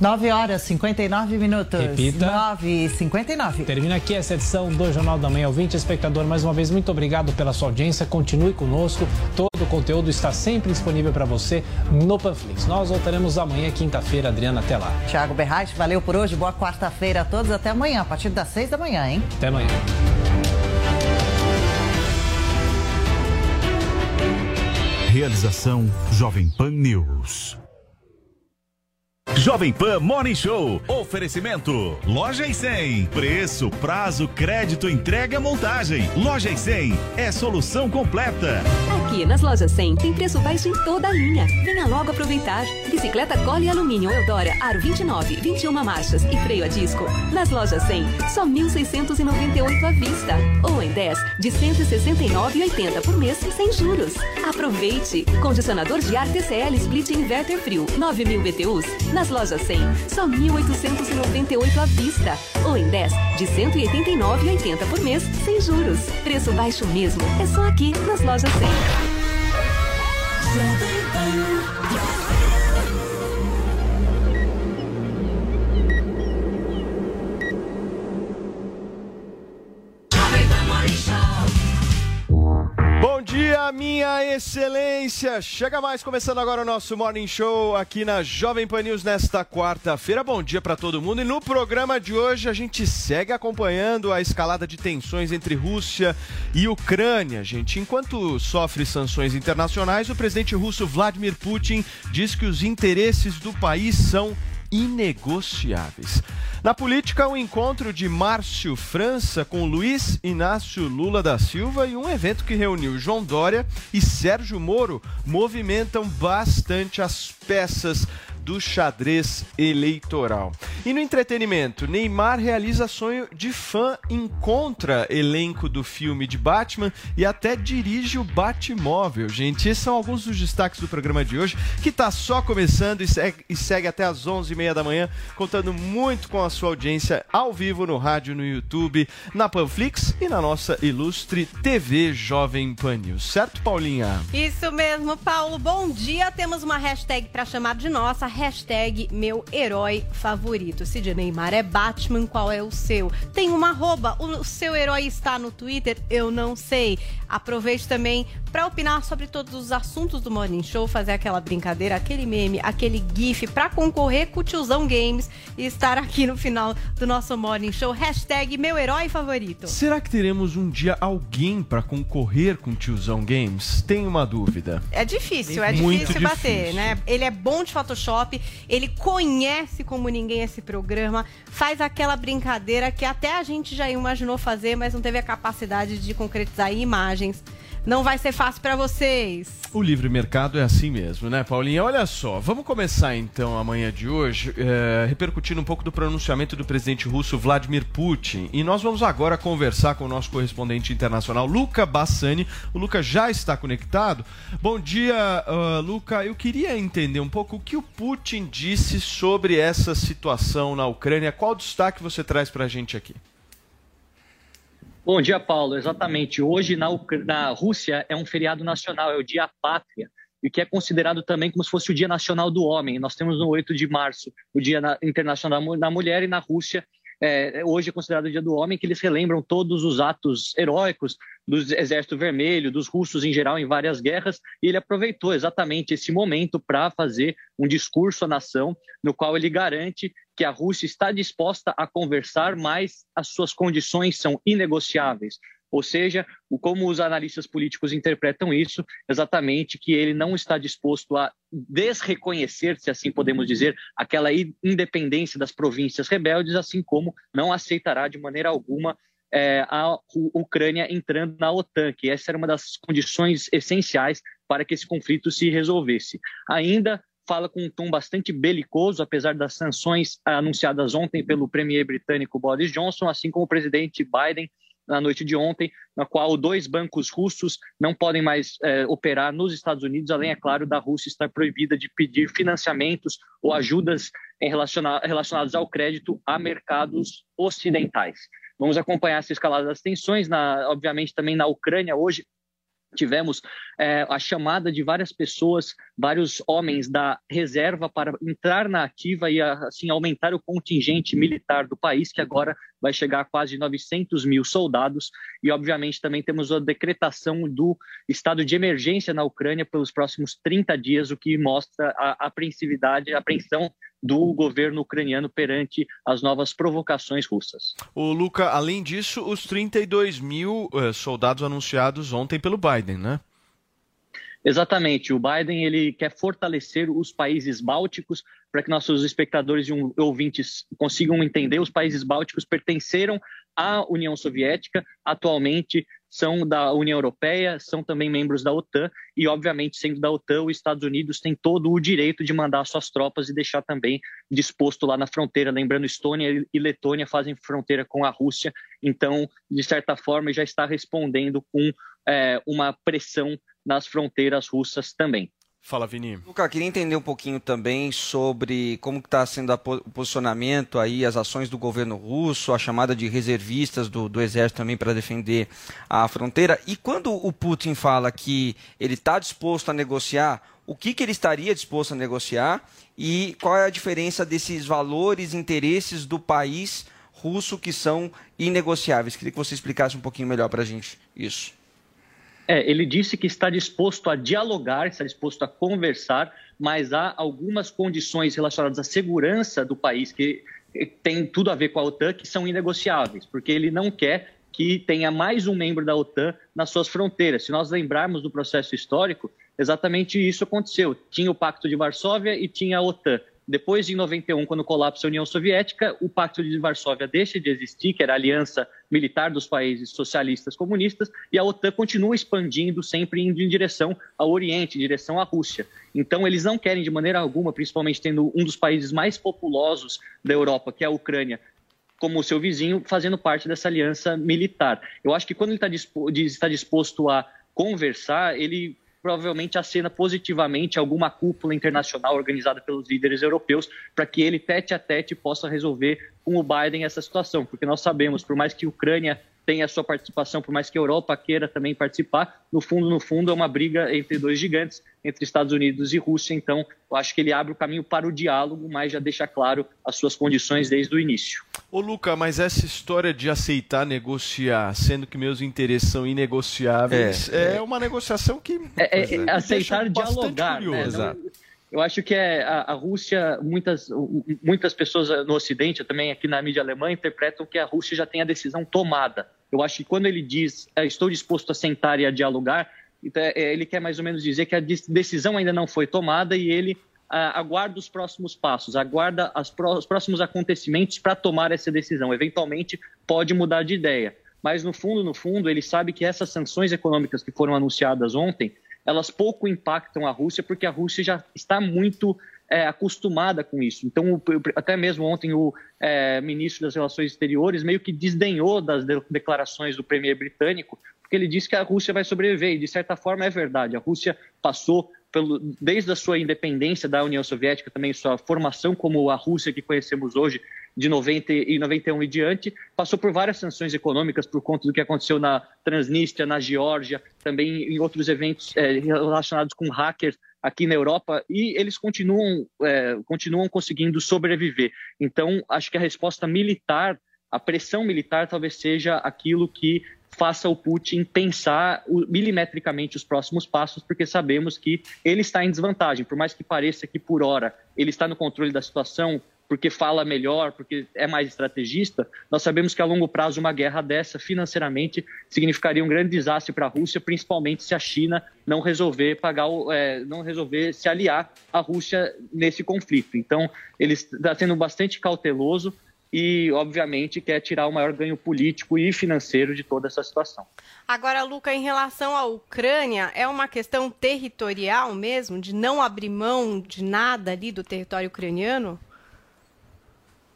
9 horas 59 minutos. Repita. 9 e 59. Termina aqui essa edição do Jornal da Manhã. Ouvinte, espectador, mais uma vez, muito obrigado pela sua audiência. Continue conosco. Todo o conteúdo está sempre disponível para você no Panflix. Nós voltaremos amanhã, quinta-feira. Adriana, até lá. Tiago Berraich, valeu por hoje. Boa quarta-feira a todos. Até amanhã, a partir das 6 da manhã, hein? Até amanhã. Realização Jovem Pan News. Jovem Pan Morning Show. Oferecimento. Loja e 100. Preço, prazo, crédito, entrega, montagem. Loja e 100 é solução completa. Aqui nas lojas 100 tem preço baixo em toda a linha. Venha logo aproveitar. Bicicleta Cole Alumínio Eudora Aro 29, 21 marchas e freio a disco. Nas lojas 100, só 1.698 à vista. Ou em 10, de 169,80 por mês sem juros. Aproveite. Condicionador de ar TCL Split Inverter Frio 9.000 BTUs. Nas lojas 100, só 1.898 à vista. Ou em 10, de 189,80 por mês sem juros. Preço baixo mesmo. É só aqui nas lojas 100. Minha excelência! Chega mais, começando agora o nosso Morning Show aqui na Jovem Pan News nesta quarta-feira. Bom dia para todo mundo. E no programa de hoje a gente segue acompanhando a escalada de tensões entre Rússia e Ucrânia, gente. Enquanto sofre sanções internacionais, o presidente russo Vladimir Putin diz que os interesses do país são inegociáveis. Na política, o encontro de Márcio França com Luiz Inácio Lula da Silva e um evento que reuniu João Dória e Sérgio Moro movimentam bastante as peças do xadrez eleitoral. E no entretenimento, Neymar realiza sonho de fã, encontra elenco do filme de Batman e até dirige o Batmóvel. Gente, esses são alguns dos destaques do programa de hoje, que está só começando e segue, e segue até as 11h30 da manhã, contando muito com a sua audiência ao vivo no rádio, no YouTube, na Panflix e na nossa ilustre TV Jovem Pan. Certo, Paulinha? Isso mesmo, Paulo. Bom dia. Temos uma hashtag para chamar de nossa, hashtag meu herói favorito. Se de Neymar é Batman, qual é o seu? Tem uma arroba, o seu herói está no Twitter? Eu não sei. Aproveite também para opinar sobre todos os assuntos do Morning Show, fazer aquela brincadeira, aquele meme, aquele gif para concorrer com o Tiozão Games e estar aqui no final do nosso Morning Show. Hashtag meu herói favorito. Será que teremos um dia alguém para concorrer com o Tiozão Games? Tenho uma dúvida. É difícil, é Muito difícil bater, difícil. né? Ele é bom de Photoshop, ele conhece como ninguém esse programa, faz aquela brincadeira que até a gente já imaginou fazer, mas não teve a capacidade de concretizar imagens. Não vai ser fácil para vocês. O livre mercado é assim mesmo, né, Paulinha? Olha só, vamos começar então amanhã de hoje é, repercutindo um pouco do pronunciamento do presidente russo Vladimir Putin. E nós vamos agora conversar com o nosso correspondente internacional, Luca Bassani. O Luca já está conectado. Bom dia, ah, Luca. Eu queria entender um pouco o que o Putin disse sobre essa situação na Ucrânia. Qual destaque você traz para a gente aqui? Bom dia, Paulo. Exatamente. Hoje na, na Rússia é um feriado nacional, é o Dia Pátria, e que é considerado também como se fosse o Dia Nacional do Homem. Nós temos no 8 de março o Dia na- Internacional da Mulher, e na Rússia é, hoje é considerado o Dia do Homem, que eles relembram todos os atos heróicos do Exército Vermelho, dos russos em geral em várias guerras, e ele aproveitou exatamente esse momento para fazer um discurso à nação, no qual ele garante que a Rússia está disposta a conversar, mas as suas condições são inegociáveis. Ou seja, como os analistas políticos interpretam isso, exatamente que ele não está disposto a desreconhecer, se assim podemos dizer, aquela independência das províncias rebeldes, assim como não aceitará de maneira alguma eh, a Ucrânia entrando na OTAN, que essa era uma das condições essenciais para que esse conflito se resolvesse. Ainda fala com um tom bastante belicoso, apesar das sanções anunciadas ontem pelo premier britânico Boris Johnson, assim como o presidente Biden na noite de ontem, na qual dois bancos russos não podem mais é, operar nos Estados Unidos, além, é claro, da Rússia estar proibida de pedir financiamentos ou ajudas relaciona relacionadas ao crédito a mercados ocidentais. Vamos acompanhar essa escalada das tensões, na, obviamente também na Ucrânia hoje tivemos é, a chamada de várias pessoas, vários homens da reserva para entrar na ativa e assim aumentar o contingente militar do país, que agora vai chegar a quase 900 mil soldados. E, obviamente, também temos a decretação do estado de emergência na Ucrânia pelos próximos 30 dias, o que mostra a apreensividade, a apreensão do governo ucraniano perante as novas provocações russas. O Luca, além disso, os 32 mil uh, soldados anunciados ontem pelo Biden, né? Exatamente. O Biden ele quer fortalecer os países bálticos para que nossos espectadores e ouvintes consigam entender. Os países bálticos pertenceram à União Soviética, atualmente são da União Europeia, são também membros da OTAN e, obviamente, sendo da OTAN, os Estados Unidos têm todo o direito de mandar suas tropas e deixar também disposto lá na fronteira. Lembrando, Estônia e Letônia fazem fronteira com a Rússia, então, de certa forma, já está respondendo com é, uma pressão nas fronteiras russas também. Fala, Vini. Luca, queria entender um pouquinho também sobre como está sendo o posicionamento aí, as ações do governo russo, a chamada de reservistas do, do exército também para defender a fronteira. E quando o Putin fala que ele está disposto a negociar, o que, que ele estaria disposto a negociar e qual é a diferença desses valores, interesses do país russo que são inegociáveis? Queria que você explicasse um pouquinho melhor para a gente isso. É, ele disse que está disposto a dialogar, está disposto a conversar, mas há algumas condições relacionadas à segurança do país que tem tudo a ver com a OTAN que são inegociáveis, porque ele não quer que tenha mais um membro da OTAN nas suas fronteiras. Se nós lembrarmos do processo histórico, exatamente isso aconteceu. Tinha o Pacto de Varsóvia e tinha a OTAN. Depois, em 91, quando colapsa a União Soviética, o Pacto de Varsóvia deixa de existir, que era a aliança militar dos países socialistas comunistas, e a OTAN continua expandindo, sempre indo em direção ao Oriente, em direção à Rússia. Então, eles não querem, de maneira alguma, principalmente tendo um dos países mais populosos da Europa, que é a Ucrânia, como seu vizinho, fazendo parte dessa aliança militar. Eu acho que quando ele disposto, está disposto a conversar, ele provavelmente acena positivamente alguma cúpula internacional organizada pelos líderes europeus para que ele, tete a tete, possa resolver com o Biden essa situação. Porque nós sabemos, por mais que a Ucrânia tenha a sua participação, por mais que a Europa queira também participar, no fundo, no fundo, é uma briga entre dois gigantes, entre Estados Unidos e Rússia. Então, eu acho que ele abre o caminho para o diálogo, mas já deixa claro as suas condições desde o início. Ô, Luca, mas essa história de aceitar negociar, sendo que meus interesses são inegociáveis, é, é uma negociação que. É, é, é aceitar dialogar. Né? Exato. Eu acho que é a, a, Rússia, muitas, muitas pessoas no Ocidente, também aqui na mídia alemã, interpretam que a Rússia já tem a decisão tomada. Eu acho que quando ele diz é, estou disposto a sentar e a dialogar, então, é, ele quer mais ou menos dizer que a decisão ainda não foi tomada e ele aguarda os próximos passos, aguarda os próximos acontecimentos para tomar essa decisão. Eventualmente pode mudar de ideia. Mas no fundo, no fundo, ele sabe que essas sanções econômicas que foram anunciadas ontem, elas pouco impactam a Rússia, porque a Rússia já está muito é, acostumada com isso. Então, até mesmo ontem, o é, ministro das Relações Exteriores meio que desdenhou das declarações do premier britânico, porque ele disse que a Rússia vai sobreviver, e de certa forma é verdade. A Rússia passou pelo, desde a sua independência da União Soviética, também sua formação como a Rússia que conhecemos hoje, de 90 e 91 e diante, passou por várias sanções econômicas por conta do que aconteceu na Transnistria, na Geórgia, também em outros eventos é, relacionados com hackers aqui na Europa, e eles continuam, é, continuam conseguindo sobreviver. Então, acho que a resposta militar, a pressão militar, talvez seja aquilo que faça o Putin pensar milimetricamente os próximos passos, porque sabemos que ele está em desvantagem. Por mais que pareça que, por hora, ele está no controle da situação, porque fala melhor, porque é mais estrategista, nós sabemos que a longo prazo uma guerra dessa, financeiramente, significaria um grande desastre para a Rússia, principalmente se a China não resolver pagar, é, não resolver se aliar à Rússia nesse conflito. Então, ele está sendo bastante cauteloso e, obviamente, quer tirar o maior ganho político e financeiro de toda essa situação. Agora, Luca, em relação à Ucrânia, é uma questão territorial mesmo, de não abrir mão de nada ali do território ucraniano?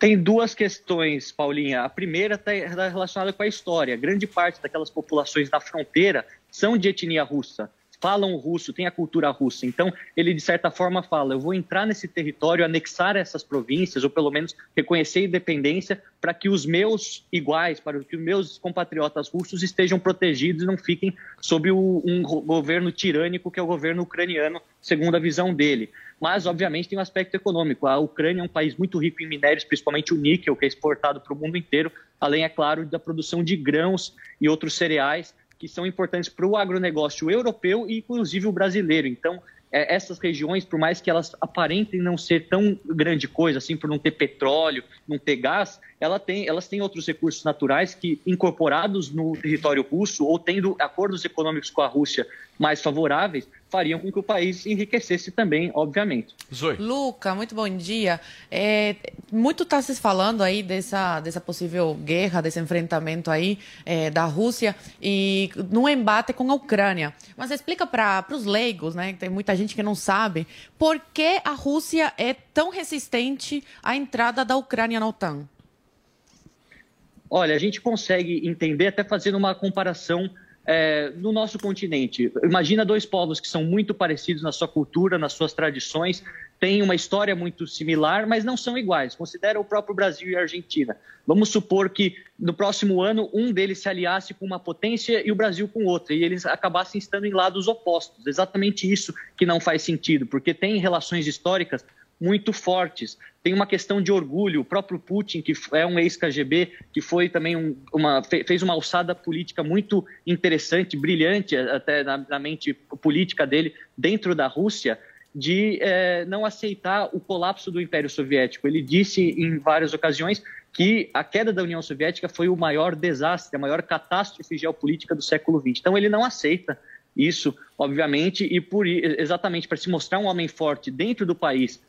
Tem duas questões, Paulinha. A primeira está relacionada com a história. Grande parte daquelas populações da fronteira são de etnia russa falam russo, têm a cultura russa. Então, ele, de certa forma, fala: eu vou entrar nesse território, anexar essas províncias, ou pelo menos reconhecer a independência, para que os meus iguais, para que os meus compatriotas russos estejam protegidos e não fiquem sob o, um governo tirânico, que é o governo ucraniano, segundo a visão dele. Mas, obviamente, tem um aspecto econômico. A Ucrânia é um país muito rico em minérios, principalmente o níquel, que é exportado para o mundo inteiro, além, é claro, da produção de grãos e outros cereais que são importantes para o agronegócio europeu e, inclusive, o brasileiro. Então, é, essas regiões, por mais que elas aparentem não ser tão grande coisa, assim, por não ter petróleo, não ter gás, ela tem, elas têm outros recursos naturais que, incorporados no território russo ou tendo acordos econômicos com a Rússia mais favoráveis, fariam com que o país enriquecesse também, obviamente. Zoe. Luca, muito bom dia. É, muito está se falando aí dessa, dessa possível guerra, desse enfrentamento aí é, da Rússia e no embate com a Ucrânia. Mas explica para os leigos, né? Tem muita gente que não sabe, por que a Rússia é tão resistente à entrada da Ucrânia na OTAN? Olha, a gente consegue entender até fazendo uma comparação é, no nosso continente. Imagina dois povos que são muito parecidos na sua cultura, nas suas tradições, têm uma história muito similar, mas não são iguais. Considera o próprio Brasil e a Argentina. Vamos supor que no próximo ano um deles se aliasse com uma potência e o Brasil com outra, e eles acabassem estando em lados opostos. Exatamente isso que não faz sentido, porque tem relações históricas muito fortes. Tem uma questão de orgulho. O próprio Putin, que é um ex-KGB, que foi também um, uma, fez uma alçada política muito interessante, brilhante até na, na mente política dele dentro da Rússia, de é, não aceitar o colapso do Império Soviético. Ele disse em várias ocasiões que a queda da União Soviética foi o maior desastre, a maior catástrofe geopolítica do século XX. Então ele não aceita isso, obviamente, e por exatamente para se mostrar um homem forte dentro do país,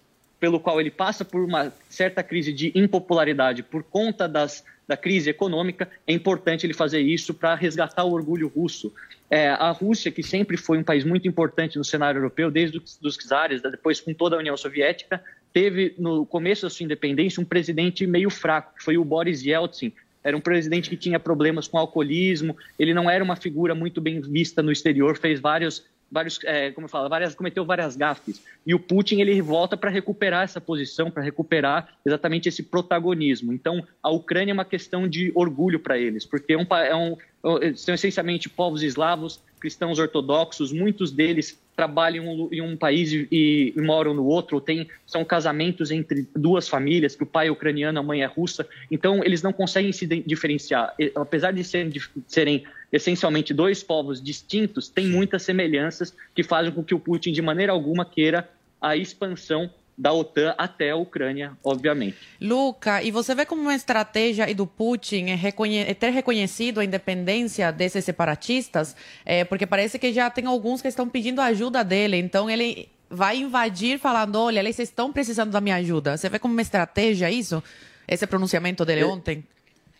pelo qual ele passa por uma certa crise de impopularidade por conta das, da crise econômica, é importante ele fazer isso para resgatar o orgulho russo. É, a Rússia, que sempre foi um país muito importante no cenário europeu, desde os czares, depois com toda a União Soviética, teve no começo da sua independência um presidente meio fraco, que foi o Boris Yeltsin. Era um presidente que tinha problemas com alcoolismo, ele não era uma figura muito bem vista no exterior, fez vários vários, é, como falo, várias, cometeu várias gafes. E o Putin ele volta para recuperar essa posição, para recuperar exatamente esse protagonismo. Então, a Ucrânia é uma questão de orgulho para eles, porque é um, é um, são essencialmente povos eslavos, cristãos ortodoxos, muitos deles trabalham em um país e, e, moram no outro, tem, são casamentos entre duas famílias, que o pai é ucraniano, a mãe é russa, então eles não conseguem se diferenciar. Apesar de serem, de serem essencialmente dois povos distintos, tem muitas semelhanças que fazem com que o Putin, de maneira alguma, queira a expansão da OTAN até a Ucrânia, obviamente. Luca, e você vê como uma estratégia do Putin é, reconhe é ter reconhecido a independência desses separatistas? É, porque parece que já tem alguns que estão pedindo ajuda dele, então ele vai invadir falando, olha, eles estão precisando da minha ajuda. Você vê como uma estratégia isso? Esse pronunciamento dele é, ontem?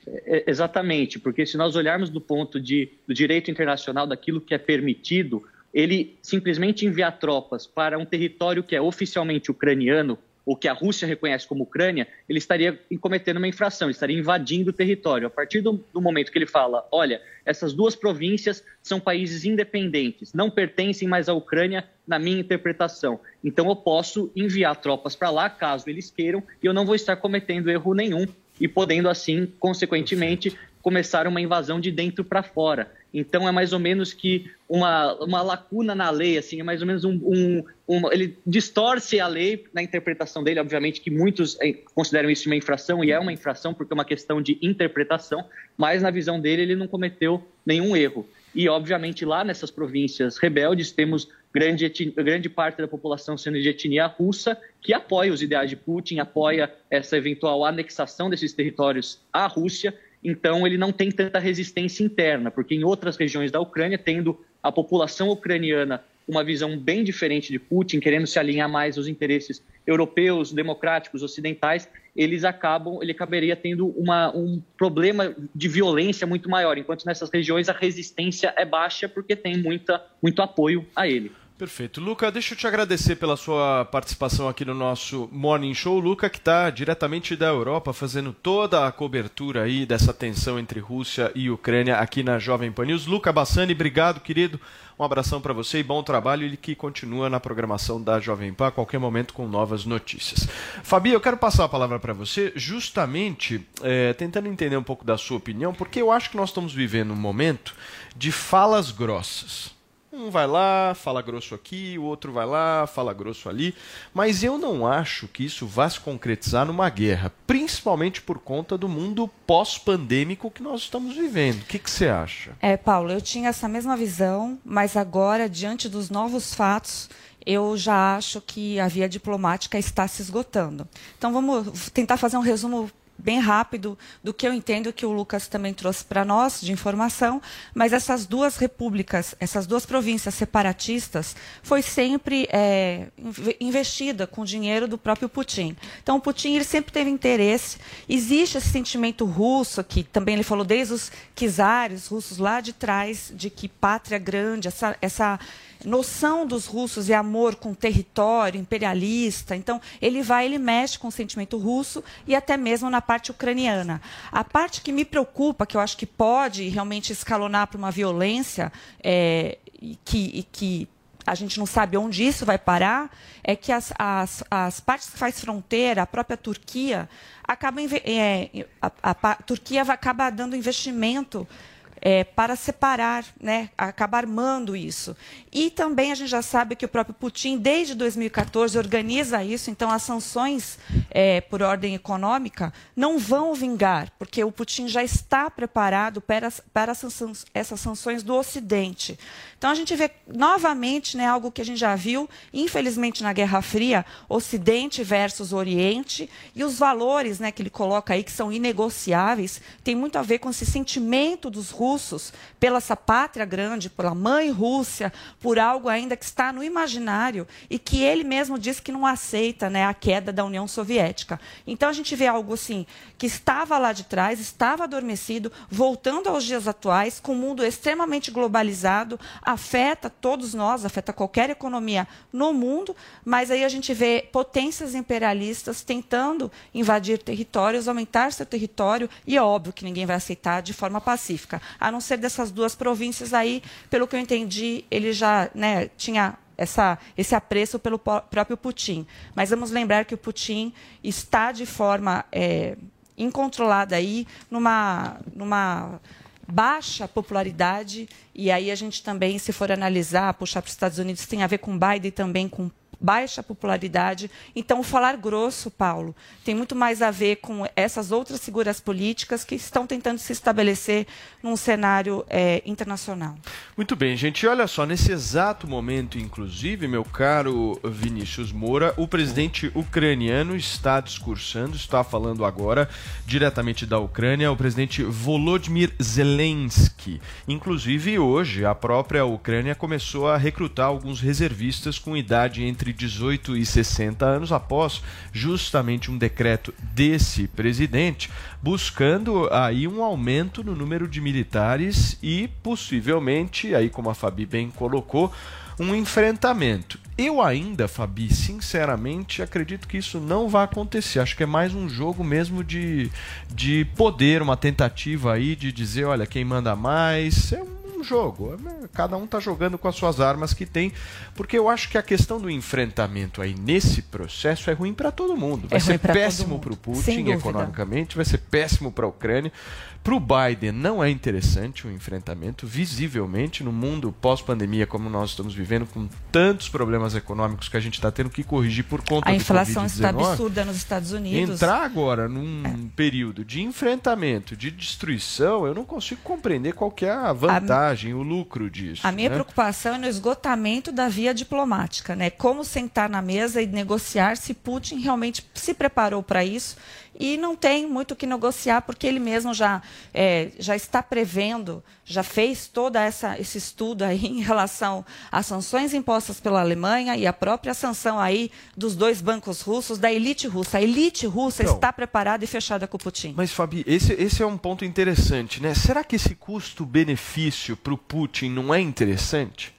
É, exatamente, porque se nós olharmos do ponto de, do direito internacional, daquilo que é permitido, ele simplesmente enviar tropas para um território que é oficialmente ucraniano, ou que a Rússia reconhece como Ucrânia, ele estaria cometendo uma infração, estaria invadindo o território. A partir do, do, momento que ele fala, olha, essas duas províncias são países independentes, não pertencem mais à Ucrânia, na minha interpretação. Então eu posso enviar tropas para lá, caso eles queiram, e eu não vou estar cometendo erro nenhum e podendo assim, consequentemente, começar uma invasão de dentro para fora. Então é mais ou menos que uma, uma lacuna na lei, assim, é mais ou menos um, um, um, ele distorce a lei na interpretação dele, obviamente que muitos eh, consideram isso uma infração e é uma infração porque é uma questão de interpretação, mas na visão dele ele não cometeu nenhum erro. E obviamente lá nessas províncias rebeldes temos grande, grande parte da população sendo de etnia russa, que apoia os ideais de Putin, apoia essa eventual anexação desses territórios à Rússia. Então ele não tem tanta resistência interna, porque em outras regiões da Ucrânia, tendo a população ucraniana uma visão bem diferente de Putin, querendo se alinhar mais aos interesses europeus, democráticos, ocidentais, eles acabam, ele acabaria tendo uma, um problema de violência muito maior, enquanto nessas regiões a resistência é baixa porque tem muita, muito apoio a ele. Perfeito. Luca, deixa eu te agradecer pela sua participação aqui no nosso Morning Show. Luca, que está diretamente da Europa, fazendo toda a cobertura aí dessa tensão entre Rússia e Ucrânia aqui na Jovem Pan News. Luca Bassani, obrigado, querido. Um abração para você e bom trabalho. Ele que continua na programação da Jovem Pan a qualquer momento com novas notícias. Fabi, eu quero passar a palavra para você, justamente é, tentando entender um pouco da sua opinião, porque eu acho que nós estamos vivendo um momento de falas grossas. Um vai lá, fala grosso aqui, o outro vai lá, fala grosso ali. Mas eu não acho que isso vá se concretizar numa guerra, principalmente por conta do mundo pós-pandêmico que nós estamos vivendo. O que, você acha? É, Paulo, eu tinha essa mesma visão, mas agora, diante dos novos fatos, eu já acho que a via diplomática está se esgotando. Então vamos tentar fazer um resumo bem rápido do que eu entendo que o Lucas também trouxe para nós de informação, mas essas duas repúblicas, essas duas províncias separatistas, foi sempre é, investida com dinheiro do próprio Putin. Então, o Putin ele sempre teve interesse. Existe esse sentimento russo, que também ele falou desde os czares russos lá de trás, de que pátria grande, essa, essa noção dos russos e amor com território imperialista. Então, ele vai, ele mexe com o sentimento russo e até mesmo na parte ucraniana. A parte que me preocupa, que eu acho que pode realmente escalonar para uma violência é, que, que a gente não sabe onde isso vai parar, é que as, as, as partes que faz fronteira, a própria Turquia, acaba, é, a, a, a Turquia acaba dando investimento é, para separar, né, acabar armando isso. E também a gente já sabe que o próprio Putin, desde 2014, organiza isso, então as sanções é, por ordem econômica não vão vingar, porque o Putin já está preparado para, para essas sanções do Ocidente. Então a gente vê novamente né, algo que a gente já viu, infelizmente, na Guerra Fria, Ocidente versus Oriente, e os valores né, que ele coloca aí, que são inegociáveis, tem muito a ver com esse sentimento dos russos pela essa pátria grande, pela mãe Rússia, por algo ainda que está no imaginário e que ele mesmo diz que não aceita né, a queda da União Soviética. Então a gente vê algo assim que estava lá de trás, estava adormecido, voltando aos dias atuais, com um mundo extremamente globalizado, afeta todos nós, afeta qualquer economia no mundo, mas aí a gente vê potências imperialistas tentando invadir territórios, aumentar seu território, e é óbvio que ninguém vai aceitar de forma pacífica, a não ser dessas duas províncias aí, pelo que eu entendi, ele já né, tinha essa, esse apreço pelo próprio Putin. Mas vamos lembrar que o Putin está de forma é, incontrolada aí numa, numa baixa popularidade, e aí a gente também, se for analisar, puxar para os Estados Unidos, tem a ver com Biden também com baixa popularidade. Então, falar grosso, Paulo, tem muito mais a ver com essas outras figuras políticas que estão tentando se estabelecer num cenário é, internacional. Muito bem, gente. Olha só, nesse exato momento, inclusive, meu caro Vinícius Moura, o presidente ucraniano está discursando, está falando agora diretamente da Ucrânia, o presidente Volodymyr Zelensky. Inclusive, hoje, a própria Ucrânia começou a recrutar alguns reservistas com idade entre 18 e 60 anos, após justamente um decreto desse presidente, buscando aí um aumento no número de militares e possivelmente, aí como a Fabi bem colocou, um enfrentamento. Eu ainda, Fabi, sinceramente, acredito que isso não vai acontecer. Acho que é mais um jogo mesmo de, de poder, uma tentativa aí de dizer, olha, quem manda mais. É um jogo. Cada um está jogando com as suas armas que tem, porque eu acho que a questão do enfrentamento aí nesse processo é ruim para todo mundo. Vai é ser péssimo para o Putin economicamente, vai ser péssimo para a Ucrânia. Para o Biden não é interessante o enfrentamento, visivelmente, no mundo pós-pandemia, como nós estamos vivendo, com tantos problemas econômicos que a gente está tendo que corrigir por conta a inflação está absurda nos Estados Unidos. Entrar agora num é. período de enfrentamento, de destruição, eu não consigo compreender qual é a vantagem vantagem, o lucro disso. A minha né? preocupação é no esgotamento da via diplomática, né? Como sentar na mesa e negociar se Putin realmente se preparou para isso e não tem muito o que negociar porque ele mesmo já, é, já está prevendo, já fez todo essa, esse estudo aí em relação às sanções impostas pela Alemanha e a própria sanção aí dos dois bancos russos, da elite russa. A elite russa Então, está preparada e fechada com o Putin. Mas, Fabi, esse, esse é um ponto interessante, né? Será que esse custo-benefício para o Putin não é interessante?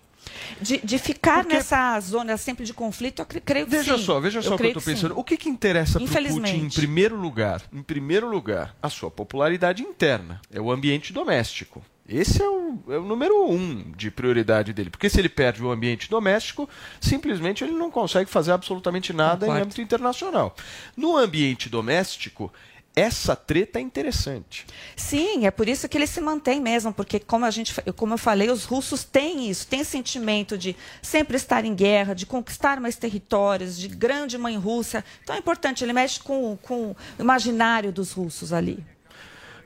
De, de ficar nessa zona sempre de conflito, eu cre- creio que Veja sim. só, veja só o que eu estou sim. pensando. O que, que interessa para o Putin em primeiro lugar? Em primeiro lugar, a sua popularidade interna. É o ambiente doméstico. Esse é o, é o número um de prioridade dele. Porque se ele perde o ambiente doméstico, simplesmente ele não consegue fazer absolutamente nada em âmbito internacional. No ambiente doméstico, essa treta é interessante. Sim, é por isso que ele se mantém mesmo, porque como a gente, como eu falei, os russos têm isso, têm sentimento de sempre estar em guerra, de conquistar mais territórios, de grande mãe Rússia. Então é importante, ele mexe com, com o imaginário dos russos ali.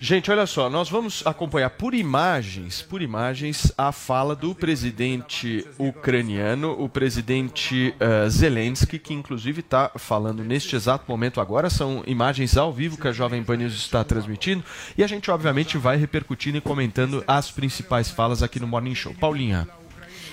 Gente, olha só, nós vamos acompanhar por imagens, por imagens, a fala do presidente ucraniano, o presidente eh, Zelensky, que inclusive está falando neste exato momento agora. São imagens ao vivo que a Jovem Pan News está transmitindo e a gente obviamente vai repercutindo e comentando as principais falas aqui no Morning Show. Paulinha.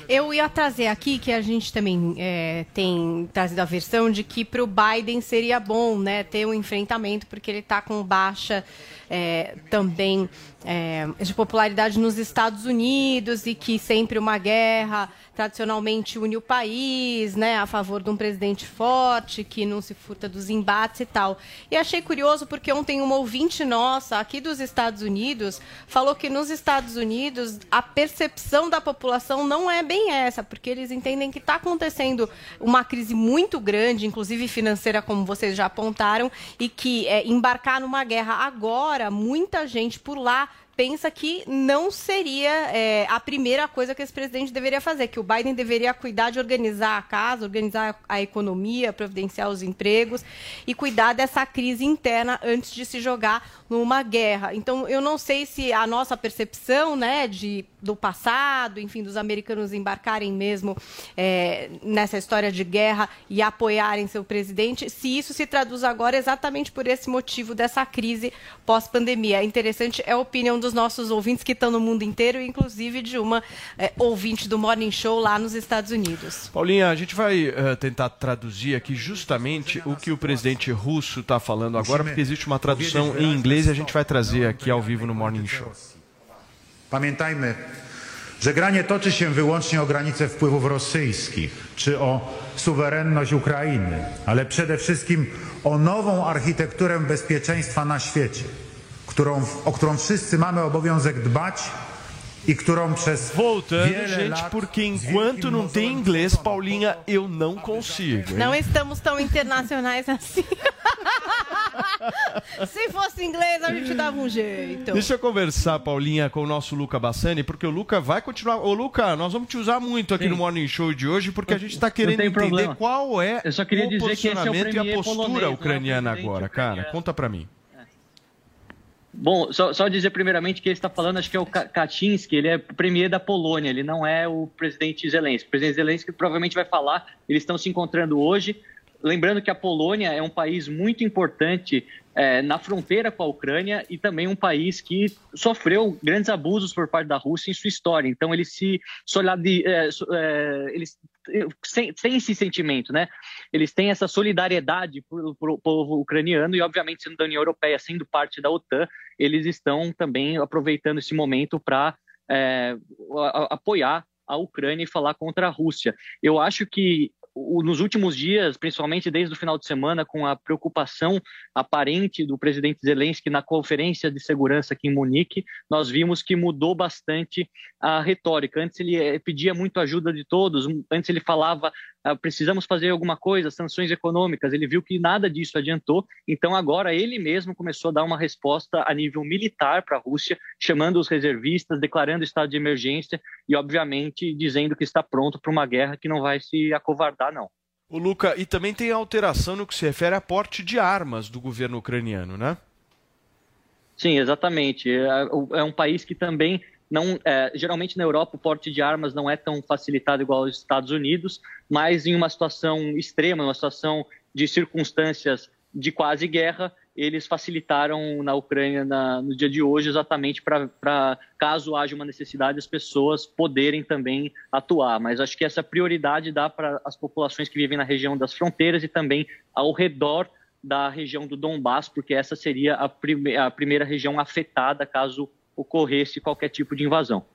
Eu ia trazer aqui que a gente também é, tem trazido a versão de que para o Biden seria bom né, ter um enfrentamento, porque ele está com baixa é, também é, de popularidade nos Estados Unidos e que sempre uma guerra tradicionalmente une o país, né, a favor de um presidente forte que não se furta dos embates e tal. E achei curioso porque ontem uma ouvinte nossa aqui dos Estados Unidos falou que nos Estados Unidos a percepção da população não é bem essa, porque eles entendem que está acontecendo uma crise muito grande, inclusive financeira, como vocês já apontaram, e que é, embarcar numa guerra agora, muita gente por lá pensa que não seria é, a primeira coisa que esse presidente deveria fazer, que o Biden deveria cuidar de organizar a casa, organizar a economia, providenciar os empregos e cuidar dessa crise interna antes de se jogar numa guerra. Então, eu não sei se a nossa percepção, né, de do passado, enfim, dos americanos embarcarem mesmo é, nessa história de guerra e apoiarem seu presidente, se isso se traduz agora exatamente por esse motivo dessa crise pós-pandemia. Interessante é a opinião dos nossos ouvintes que estão no mundo inteiro, inclusive de uma é, ouvinte do Morning Show lá nos Estados Unidos. Paulinha, a gente vai eh, tentar traduzir aqui justamente o que o presidente russo está falando agora, porque existe uma tradução em inglês e a gente vai trazer aqui ao vivo no Morning Show. Pamiętajmy, że gra nie toczy się wyłącznie o granice wpływów rosyjskich czy o suwerenność Ukrainy, ale przede wszystkim o nową architekturę bezpieczeństwa na świecie, którą, o którą wszyscy mamy obowiązek dbać e Voltando, gente, porque enquanto não tem inglês, Paulinha, eu não consigo. hein? Não estamos tão internacionais assim. Se fosse inglês, a gente dava um jeito. Deixa eu conversar, Paulinha, com o nosso Luca Bassani, porque o Luca vai continuar. Ô, Luca, nós vamos te usar muito aqui Sim. no Morning Show de hoje, porque a gente está querendo entender problema. qual é Eu só queria o dizer que esse é o posicionamento e a postura polonês, é o ucraniana presidente agora, cara. Conta pra mim. Bom, só, só dizer primeiramente que ele está falando, acho que é o Ka- Kaczynski, ele é premier da Polônia, ele não é o presidente Zelensky. O presidente Zelensky provavelmente vai falar, eles estão se encontrando hoje. Lembrando que a Polônia é um país muito importante eh, na fronteira com a Ucrânia e também um país que sofreu grandes abusos por parte da Rússia em sua história. Então, eles se solidari- eh, so- eh, eles têm esse sentimento, né? Eles têm essa solidariedade por, por o povo ucraniano e, obviamente, sendo da União Europeia, sendo parte da OTAN, eles estão também aproveitando esse momento para apoiar a Ucrânia e falar contra a Rússia. Eu acho que nos últimos dias, principalmente desde o final de semana, com a preocupação aparente do presidente Zelensky na conferência de segurança aqui em Munique, nós vimos que mudou bastante a retórica. Antes ele eh, pedia muito ajuda de todos, antes ele falava precisamos fazer alguma coisa, sanções econômicas. Ele viu que nada disso adiantou, então agora ele mesmo começou a dar uma resposta a nível militar para a Rússia, chamando os reservistas, declarando estado de emergência e, obviamente, dizendo que está pronto para uma guerra que não vai se acovardar, não. O Luca, e também tem alteração no que se refere a porte de armas do governo ucraniano, né? Sim, exatamente. É é um país que também não, é, geralmente na Europa o porte de armas não é tão facilitado igual aos Estados Unidos, mas em uma situação extrema, uma situação de circunstâncias de quase guerra, eles facilitaram na Ucrânia na, no dia de hoje exatamente para, caso haja uma necessidade, as pessoas poderem também atuar. Mas acho que essa prioridade dá para as populações que vivem na região das fronteiras e também ao redor da região do Donbass, porque essa seria a, prime a primeira região afetada caso ocorresse qualquer tipo de invasão.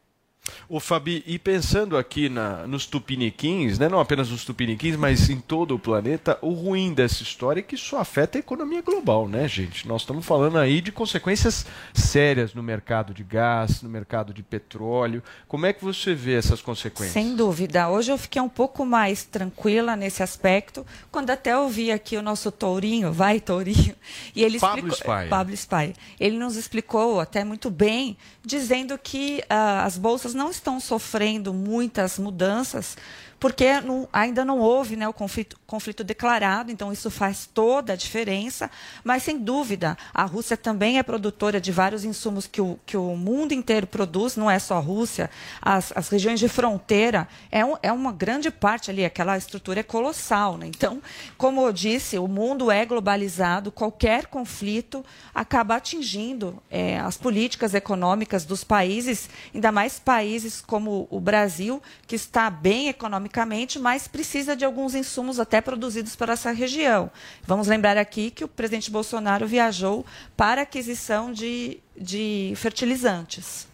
O Fabi, e pensando aqui na, nos tupiniquins, né, não apenas nos tupiniquins, mas em todo o planeta, o ruim dessa história é que isso afeta a economia global, né, gente? Nós estamos falando aí de consequências sérias no mercado de gás, no mercado de petróleo. Como é que você vê essas consequências? Sem dúvida. Hoje eu fiquei um pouco mais tranquila nesse aspecto, quando até ouvi aqui o nosso Tourinho, vai Tourinho, e ele Pablo explicou, Spy. Pablo Spy. Ele nos explicou até muito bem, dizendo que uh, as bolsas não estão sofrendo muitas mudanças, porque não, ainda não houve né, o conflito, conflito, declarado, então isso faz toda a diferença. Mas, sem dúvida, a Rússia também é produtora de vários insumos que o, que o mundo inteiro produz, não é só a Rússia. As, as regiões de fronteira é, um, é, uma grande parte ali, aquela estrutura é colossal. Né? Então, como eu disse, o mundo é globalizado, qualquer conflito acaba atingindo é, as políticas econômicas dos países, ainda mais países como o Brasil, que está bem economicamente economicamente, mas precisa de alguns insumos até produzidos para essa região. Vamos lembrar aqui que o presidente Bolsonaro viajou para aquisição de, de fertilizantes.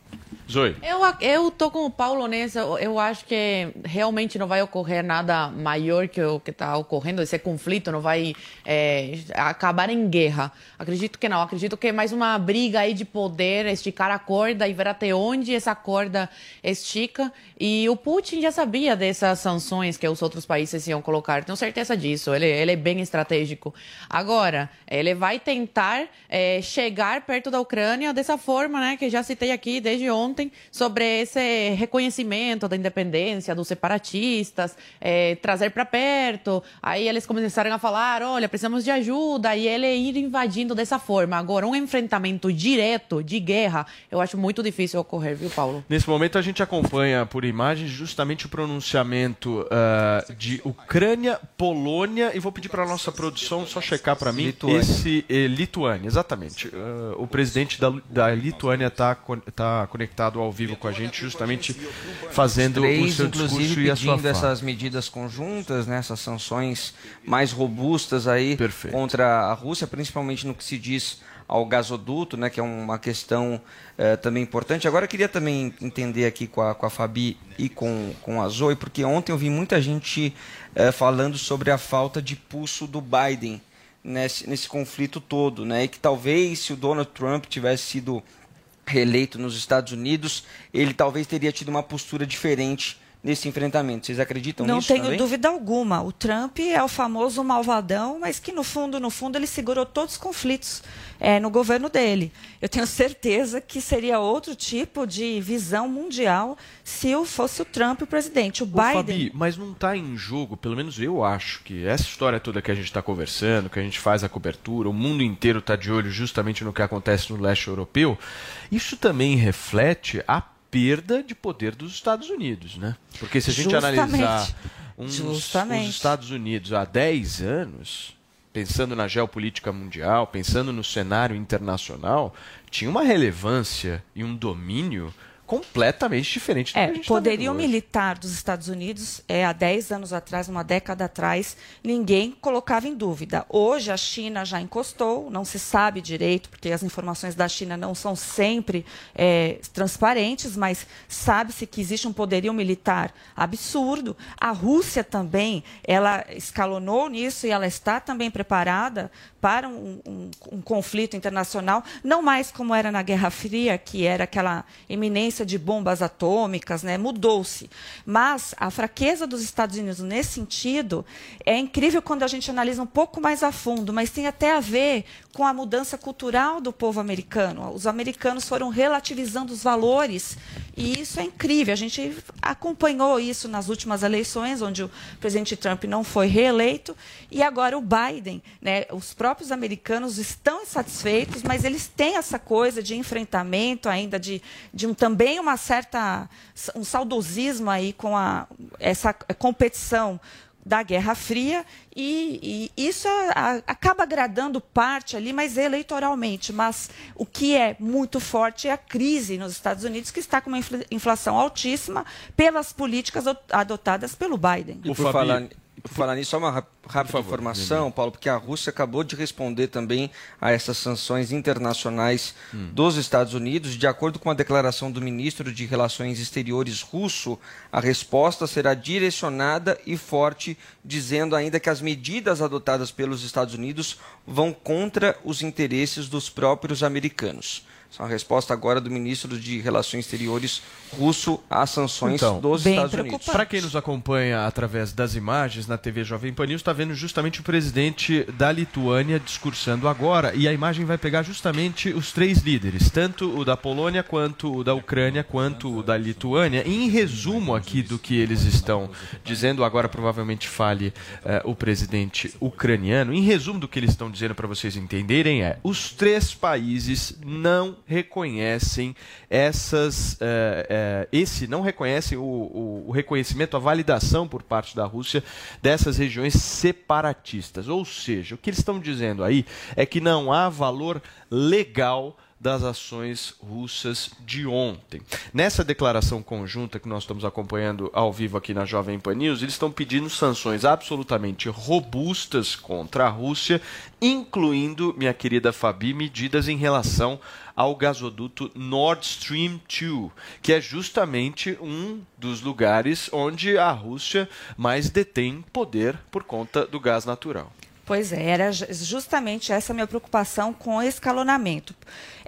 Zoe. Eu, eu tô com o Paulo nessa. Eu acho que realmente não vai ocorrer nada maior que o que está ocorrendo. Esse conflito não vai é, acabar em guerra. Acredito que não. Acredito que é mais uma briga aí de poder, esticar a corda e ver até onde essa corda estica. E o Putin já sabia dessas sanções que os outros países iam colocar. Tenho certeza disso. Ele, ele é bem estratégico. Agora, ele vai tentar é, chegar perto da Ucrânia dessa forma, né? Que já citei aqui desde ontem sobre esse reconhecimento da independência dos separatistas, é, trazer para perto. Aí eles começaram a falar: olha, precisamos de ajuda, e ele ir invadindo dessa forma. Agora, um enfrentamento direto de guerra, eu acho muito difícil ocorrer, viu, Paulo? Nesse momento, a gente acompanha por imagens justamente o pronunciamento uh, de Ucrânia, Polônia, e vou pedir para a nossa produção só checar para mim Lituânia. esse. Eh, Lituânia, exatamente. Uh, o presidente da, da Lituânia está tá conectado ao vivo com a gente, justamente fazendo Três, o seu discurso e a sua fala. essas medidas conjuntas, né, essas sanções mais robustas aí Perfeito. contra a Rússia, principalmente no que se diz ao gasoduto, né, que é uma questão eh, também importante. Agora eu queria também entender aqui com a, com a Fabi e com, com a Zoe, porque ontem eu vi muita gente eh, falando sobre a falta de pulso do Biden nesse, nesse conflito todo, né, e que talvez se o Donald Trump tivesse sido reeleito nos Estados Unidos, ele talvez teria tido uma postura diferente nesse enfrentamento. Vocês acreditam Não nisso tenho também? dúvida alguma. O Trump é o famoso malvadão, mas que no fundo, no fundo, ele segurou todos os conflitos é, no governo dele. Eu tenho certeza que seria outro tipo de visão mundial se eu fosse o Trump o presidente. O Ô, Biden. Fabi, mas não está em jogo, pelo menos eu acho que essa história toda que a gente está conversando, que a gente faz a cobertura, o mundo inteiro está de olho justamente no que acontece no leste europeu, isso também reflete a perda de poder dos Estados Unidos, né? Porque se a gente Justamente. analisar uns, os Estados Unidos há 10 anos, pensando na geopolítica mundial, pensando no cenário internacional, tinha uma relevância e um domínio completamente diferente do que a É, gente tá poderio vendo hoje. militar dos Estados Unidos, é, há 10 anos atrás, uma década atrás, ninguém colocava em dúvida. Hoje a China já encostou, não se sabe direito, porque as informações da China não são sempre é, transparentes, mas sabe-se que existe um poderio militar absurdo. A Rússia também, ela escalonou nisso e ela está também preparada para um, um- um conflito internacional, não mais como era na Guerra Fria, que era aquela iminência de bombas atômicas, né? mudou-se. Mas a fraqueza dos Estados Unidos nesse sentido é incrível quando a gente analisa um pouco mais a fundo, mas tem até a ver com a mudança cultural do povo americano. Os americanos foram relativizando os valores e isso é incrível. A gente acompanhou isso nas últimas eleições, onde o presidente Trump não foi reeleito, e agora o Biden, né, os próprios próprios americanos estão insatisfeitos, mas eles têm essa coisa de enfrentamento ainda, de, de um, também uma certa um saudosismo aí com a, essa competição da Guerra Fria e, e isso a, a, acaba agradando parte ali, mas eleitoralmente. Mas o que é muito forte é a crise nos Estados Unidos, que está com uma inflação altíssima pelas políticas adotadas pelo Biden. E por falar, falar nisso, só uma rápida favor, informação, Paulo, porque a Rússia acabou de responder também a essas sanções internacionais hum. dos Estados Unidos. De acordo com a declaração do ministro de Relações Exteriores russo, a resposta será direcionada e forte, dizendo ainda que as medidas adotadas pelos Estados Unidos vão contra os interesses dos próprios americanos. Essa é uma resposta agora do ministro de Relações Exteriores russo às sanções então, dos Estados Unidos. Para quem nos acompanha através das imagens na TV Jovem Pan News, está vendo justamente o presidente da Lituânia discursando agora. E a imagem vai pegar justamente os três líderes, tanto o da Polônia, quanto o da Ucrânia, quanto o da Lituânia. E em resumo aqui do que eles estão dizendo, agora provavelmente fale uh, o presidente ucraniano. Em resumo do que eles estão dizendo para vocês entenderem é: os três países não reconhecem essas, é, é, esse não reconhecem o, o, o, reconhecimento, a validação por parte da Rússia dessas regiões separatistas. Ou seja, o que eles estão dizendo aí é que não há valor legal das ações russas de ontem. Nessa declaração conjunta que nós estamos acompanhando ao vivo aqui na Jovem Pan News, eles estão pedindo sanções absolutamente robustas contra a Rússia, incluindo, minha querida Fabi, medidas em relação ao gasoduto Nord Stream 2, que é justamente um dos lugares onde a Rússia mais detém poder por conta do gás natural. Pois é, era justamente essa minha preocupação com o escalonamento.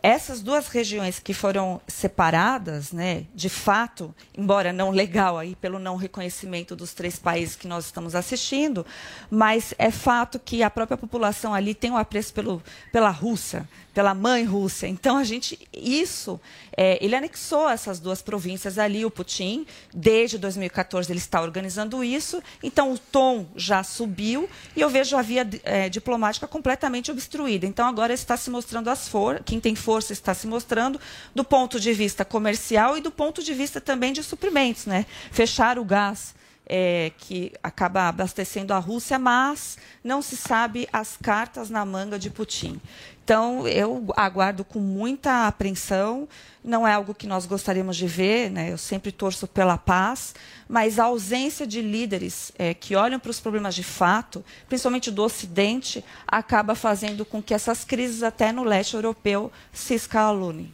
Essas duas regiões que foram separadas, né, de fato, embora não legal aí pelo não reconhecimento dos três países que nós estamos assistindo, mas é fato que a própria população ali tem um apreço pelo, pela Rússia, pela mãe Rússia. Então a gente isso é, ele anexou essas duas províncias ali, o Putin, desde 2014 ele está organizando isso. Então o tom já subiu e eu vejo a via é, diplomática completamente obstruída. Então agora está se mostrando as forças, quem tem força está se mostrando do ponto de vista comercial e do ponto de vista também de suprimentos, né? Fechar o gás é, que acaba abastecendo a Rússia, mas não se sabe as cartas na manga de Putin. Então, eu aguardo com muita apreensão. Não é algo que nós gostaríamos de ver, né? eu sempre torço pela paz, mas a ausência de líderes é, que olham para os problemas de fato, principalmente do Ocidente, acaba fazendo com que essas crises até no leste europeu se escalonem.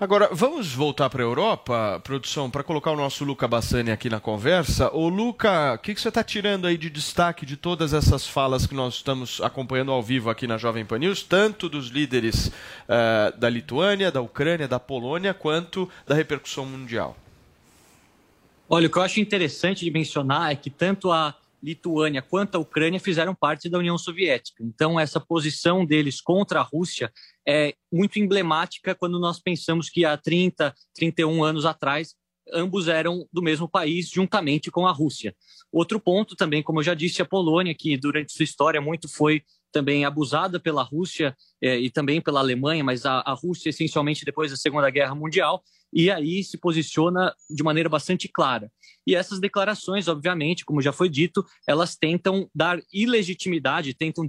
Agora, vamos voltar para a Europa, produção, para colocar o nosso Luca Bassani aqui na conversa. Ô, Luca, o que, que, você está tirando aí de destaque de todas essas falas que nós estamos acompanhando ao vivo aqui na Jovem Pan News, tanto dos líderes uh, da Lituânia, da Ucrânia, da Polônia, quanto da repercussão mundial? Olha, o que eu acho interessante de mencionar é que tanto a Lituânia quanto a Ucrânia fizeram parte da União Soviética. Então, essa posição deles contra a Rússia é muito emblemática quando nós pensamos que há 30, 31 anos atrás, ambos eram do mesmo país, juntamente com a Rússia. Outro ponto também, como eu já disse, a Polônia, que durante sua história muito foi também abusada pela Rússia eh, e também pela Alemanha, mas a, a Rússia essencialmente depois da Segunda Guerra Mundial, e aí se posiciona de maneira bastante clara. E essas declarações, obviamente, como já foi dito, elas tentam dar ilegitimidade, tentam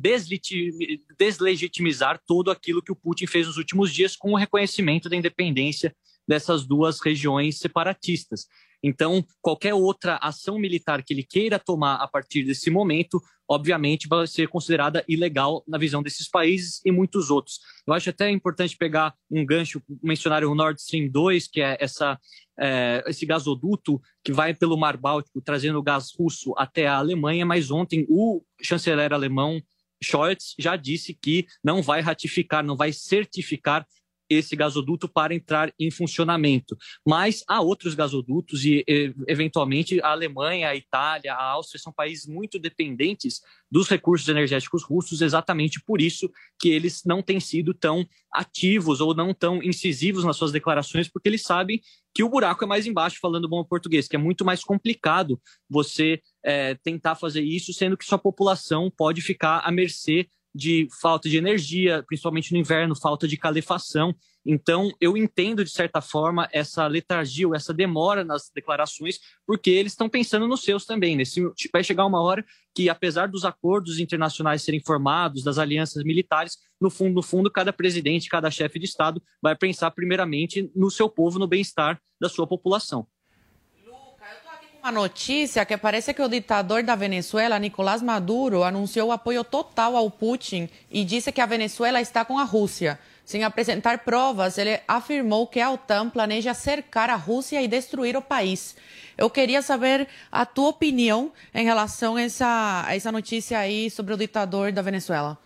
deslegitimizar tudo aquilo que o Putin fez nos últimos dias com o reconhecimento da independência dessas duas regiões separatistas. Então, qualquer outra ação militar que ele queira tomar a partir desse momento, obviamente, vai ser considerada ilegal na visão desses países e muitos outros. Eu acho até importante pegar um gancho, mencionar o Nord Stream 2, que é, essa, é, esse gasoduto que vai pelo Mar Báltico, trazendo gás russo até a Alemanha, mas ontem o chanceler alemão Scholz já disse que não vai ratificar, não vai certificar esse gasoduto para entrar em funcionamento. Mas há outros gasodutos e, eventualmente, a Alemanha, a Itália, a Áustria são países muito dependentes dos recursos energéticos russos, exatamente por isso que eles não têm sido tão ativos ou não tão incisivos nas suas declarações, porque eles sabem que o buraco é mais embaixo, falando bom português, que é muito mais complicado você é, tentar fazer isso, sendo que sua população pode ficar à mercê de falta de energia, principalmente no inverno, falta de calefação. Então, eu entendo, de certa forma, essa letargia ou essa demora nas declarações, porque eles estão pensando nos seus também. Nesse, vai chegar uma hora que, apesar dos acordos internacionais serem formados, das alianças militares, no fundo, no fundo, cada presidente, cada chefe de Estado vai pensar primeiramente no seu povo, no bem-estar da sua população uma notícia que parece que o ditador da Venezuela, Nicolás Maduro, anunciou apoio total ao Putin e disse que a Venezuela está com a Rússia. Sem apresentar provas, ele afirmou que a OTAN planeja cercar a Rússia e destruir o país. Eu queria saber a tua opinião em relação a essa, a essa notícia aí sobre o ditador da Venezuela.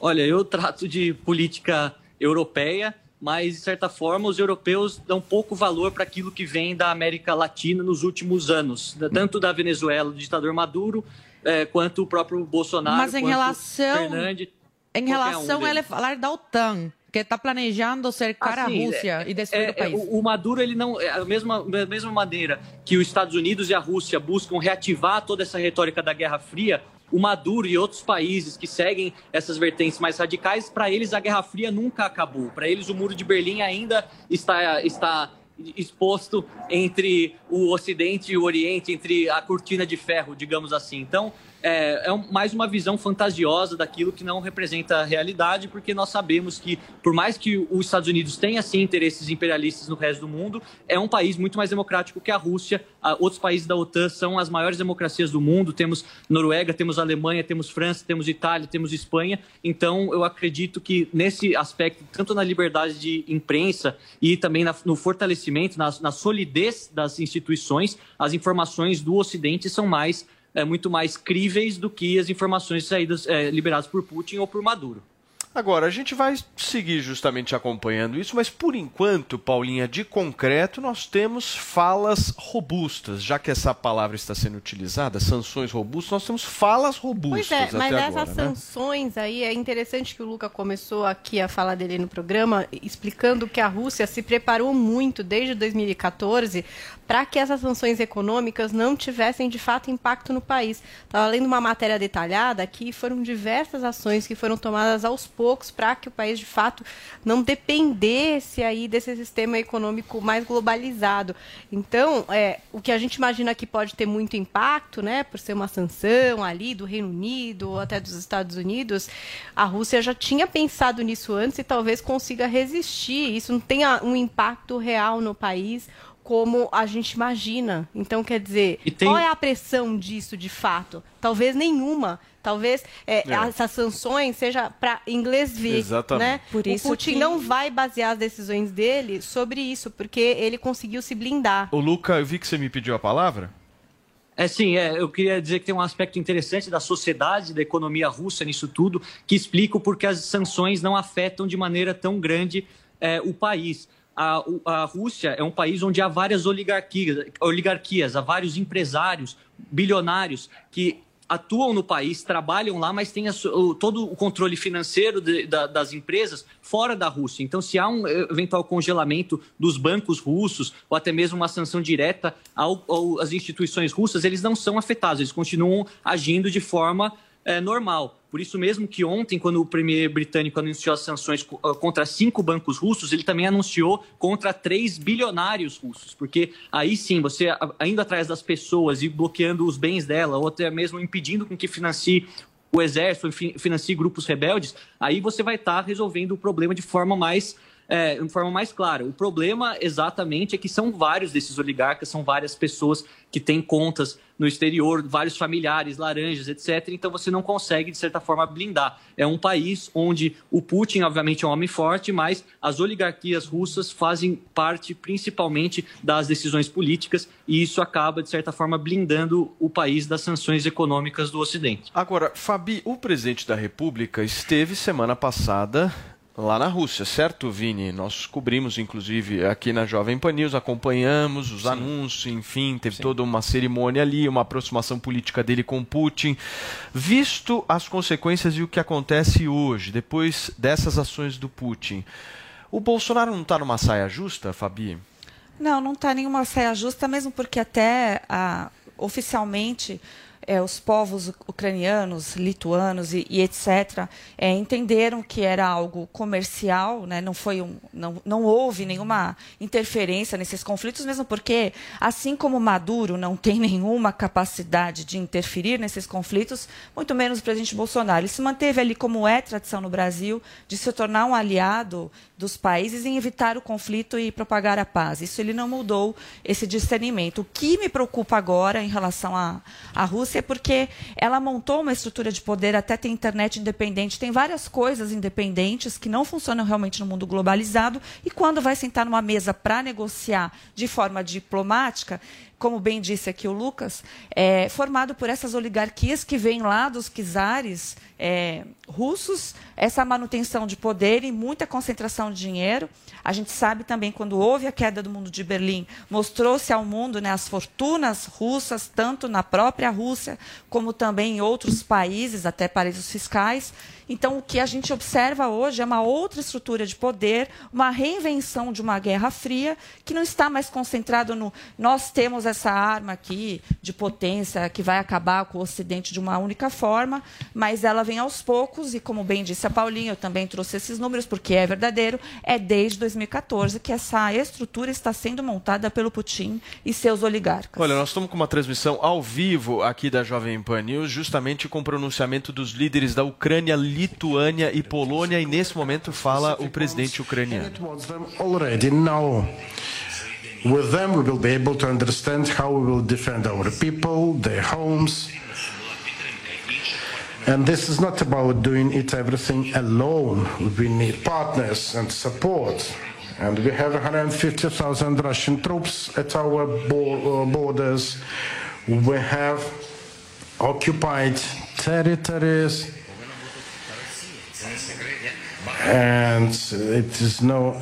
Olha, eu trato de política europeia mas, de certa forma, os europeus dão pouco valor para aquilo que vem da América Latina nos últimos anos, tanto da Venezuela, do ditador Maduro, é, quanto o próprio Bolsonaro, mas em relação, Fernandes. Em relação um a ele falar da OTAN, que está planejando cercar assim, a Rússia é, e destruir é, o país. O, o, Maduro, ele não. É a mesma, a mesma maneira que os Estados Unidos e a Rússia buscam reativar toda essa retórica da Guerra Fria, o Maduro e outros países que seguem essas vertentes mais radicais, para eles a Guerra Fria nunca acabou. Para eles o Muro de Berlim ainda está, está exposto entre o Ocidente e o Oriente, entre a cortina de ferro, digamos assim. Então, é, é mais uma visão fantasiosa daquilo que não representa a realidade, porque nós sabemos que, por mais que os Estados Unidos tenha sim interesses imperialistas no resto do mundo, é um país muito mais democrático que a Rússia. outros países da OTAN são as maiores democracias do mundo. Temos Noruega, temos Alemanha, temos França, temos Itália, temos Espanha. Então, eu acredito que nesse aspecto, tanto na liberdade de imprensa e também no fortalecimento, na solidez das instituições, as informações do Ocidente são mais é, muito mais críveis do que as informações saídas é, liberadas por Putin ou por Maduro. Agora, a gente vai seguir justamente acompanhando isso, mas por enquanto, Paulinha, de concreto, nós temos falas robustas. Já que essa palavra está sendo utilizada, sanções robustas, nós temos falas robustas. Pois é, mas agora, essas né? sanções aí, é interessante que o Luca começou aqui a falar dele no programa, explicando que a Rússia se preparou muito desde 2014 para que essas sanções econômicas não tivessem de fato impacto no país. Estava lendo uma matéria detalhada que foram diversas ações que foram tomadas aos poucos para que o país de fato não dependesse aí desse sistema econômico mais globalizado. Então, é, o que a gente imagina que pode ter muito impacto, né, por ser uma sanção ali do Reino Unido ou até dos Estados Unidos, a Rússia já tinha pensado nisso antes e talvez consiga resistir. Isso não tenha um impacto real no país como a gente imagina. Então, quer dizer, tem... qual é a pressão disso de fato? Talvez nenhuma. Talvez é, é. essas sanções seja para inglês ver, Exatamente. né? Por isso o Putin que... não vai basear as decisões dele sobre isso, porque ele conseguiu se blindar. O Luca, eu vi que você me pediu a palavra. É sim, é, eu queria dizer que tem um aspecto interessante da sociedade, da economia russa nisso tudo, que explica o porquê as sanções não afetam de maneira tão grande é, o país a, a Rússia é um país onde há várias oligarquias, oligarquias, há vários empresários, bilionários que atuam no país, trabalham lá, mas têm todo o controle financeiro de, da, das empresas fora da Rússia. Então, se há um eventual congelamento dos bancos russos ou até mesmo uma sanção direta ao, ao, às instituições russas, eles não são afetados, eles continuam agindo de forma é, normal. Por isso mesmo que ontem, quando o premier britânico anunciou as sanções ah, contra cinco bancos russos, ele também anunciou contra três bilionários russos, porque aí sim, você indo atrás das pessoas e bloqueando os bens dela, ou até mesmo impedindo com que financie o exército, financie grupos rebeldes, aí você vai estar resolvendo o problema de forma mais é, de forma mais clara. O problema exatamente é que são vários desses oligarcas, são várias pessoas que têm contas no exterior, vários familiares, laranjas, etc. Então você não consegue, de certa forma, blindar. É um país onde o Putin, obviamente, é um homem forte, mas as oligarquias russas fazem parte principalmente das decisões políticas e isso acaba, de certa forma, blindando o país das sanções econômicas do Ocidente. Agora, Fabi, o presidente da República esteve semana passada lá na Rússia, certo, Vini? Nós cobrimos, inclusive, aqui na Jovem Pan News, acompanhamos os Sim. anúncios, enfim, teve Sim. toda uma cerimônia ali, uma aproximação política dele com Putin. Visto as consequências e o que acontece hoje, depois dessas ações do Putin, o Bolsonaro não está numa saia justa, Fabi? Não, não está nenhuma saia justa, mesmo porque até ah, oficialmente é, os povos ucranianos, lituanos e, e etc., é, entenderam que era algo comercial, né? não, foi um, não, não houve nenhuma interferência nesses conflitos, mesmo porque, assim como Maduro não tem nenhuma capacidade de interferir nesses conflitos, muito menos o presidente Bolsonaro. Ele se manteve ali, como é tradição no Brasil, de se tornar um aliado dos países em evitar o conflito e propagar a paz. Isso ele não mudou esse discernimento. O que me preocupa agora em relação à, Rússia porque ela montou uma estrutura de poder, até tem internet independente, tem várias coisas independentes que não funcionam realmente no mundo globalizado, e quando vai sentar numa mesa para negociar de forma diplomática, como bem disse aqui o Lucas, é formado por essas oligarquias que vêm lá dos czares é, russos, essa manutenção de poder e muita concentração de dinheiro. A gente sabe também, quando houve a queda do mundo de Berlim, mostrou-se ao mundo né, as fortunas russas, tanto na própria Rússia, como também em outros países, até paraísos fiscais. Então, o que a gente observa hoje é uma outra estrutura de poder, uma reinvenção de uma guerra fria, que não está mais concentrado no nós temos essa arma aqui de potência que vai acabar com o Ocidente de uma única forma, mas ela vem aos poucos, e como bem disse a Paulinha, eu também trouxe esses números, porque é verdadeiro, é desde 2014 que essa estrutura está sendo montada pelo Putin e seus oligarcas. Olha, nós estamos com uma transmissão ao vivo aqui da Jovem Pan News, justamente com o pronunciamento dos líderes da Ucrânia, Lituânia e Polônia, e nesse momento fala o presidente ucraniano. With them, we will be able to understand how we will defend our people, their homes. And this is not about doing it everything alone. We need partners and support. And we have 150,000 Russian troops at our uh, borders. We have occupied territories. And it is no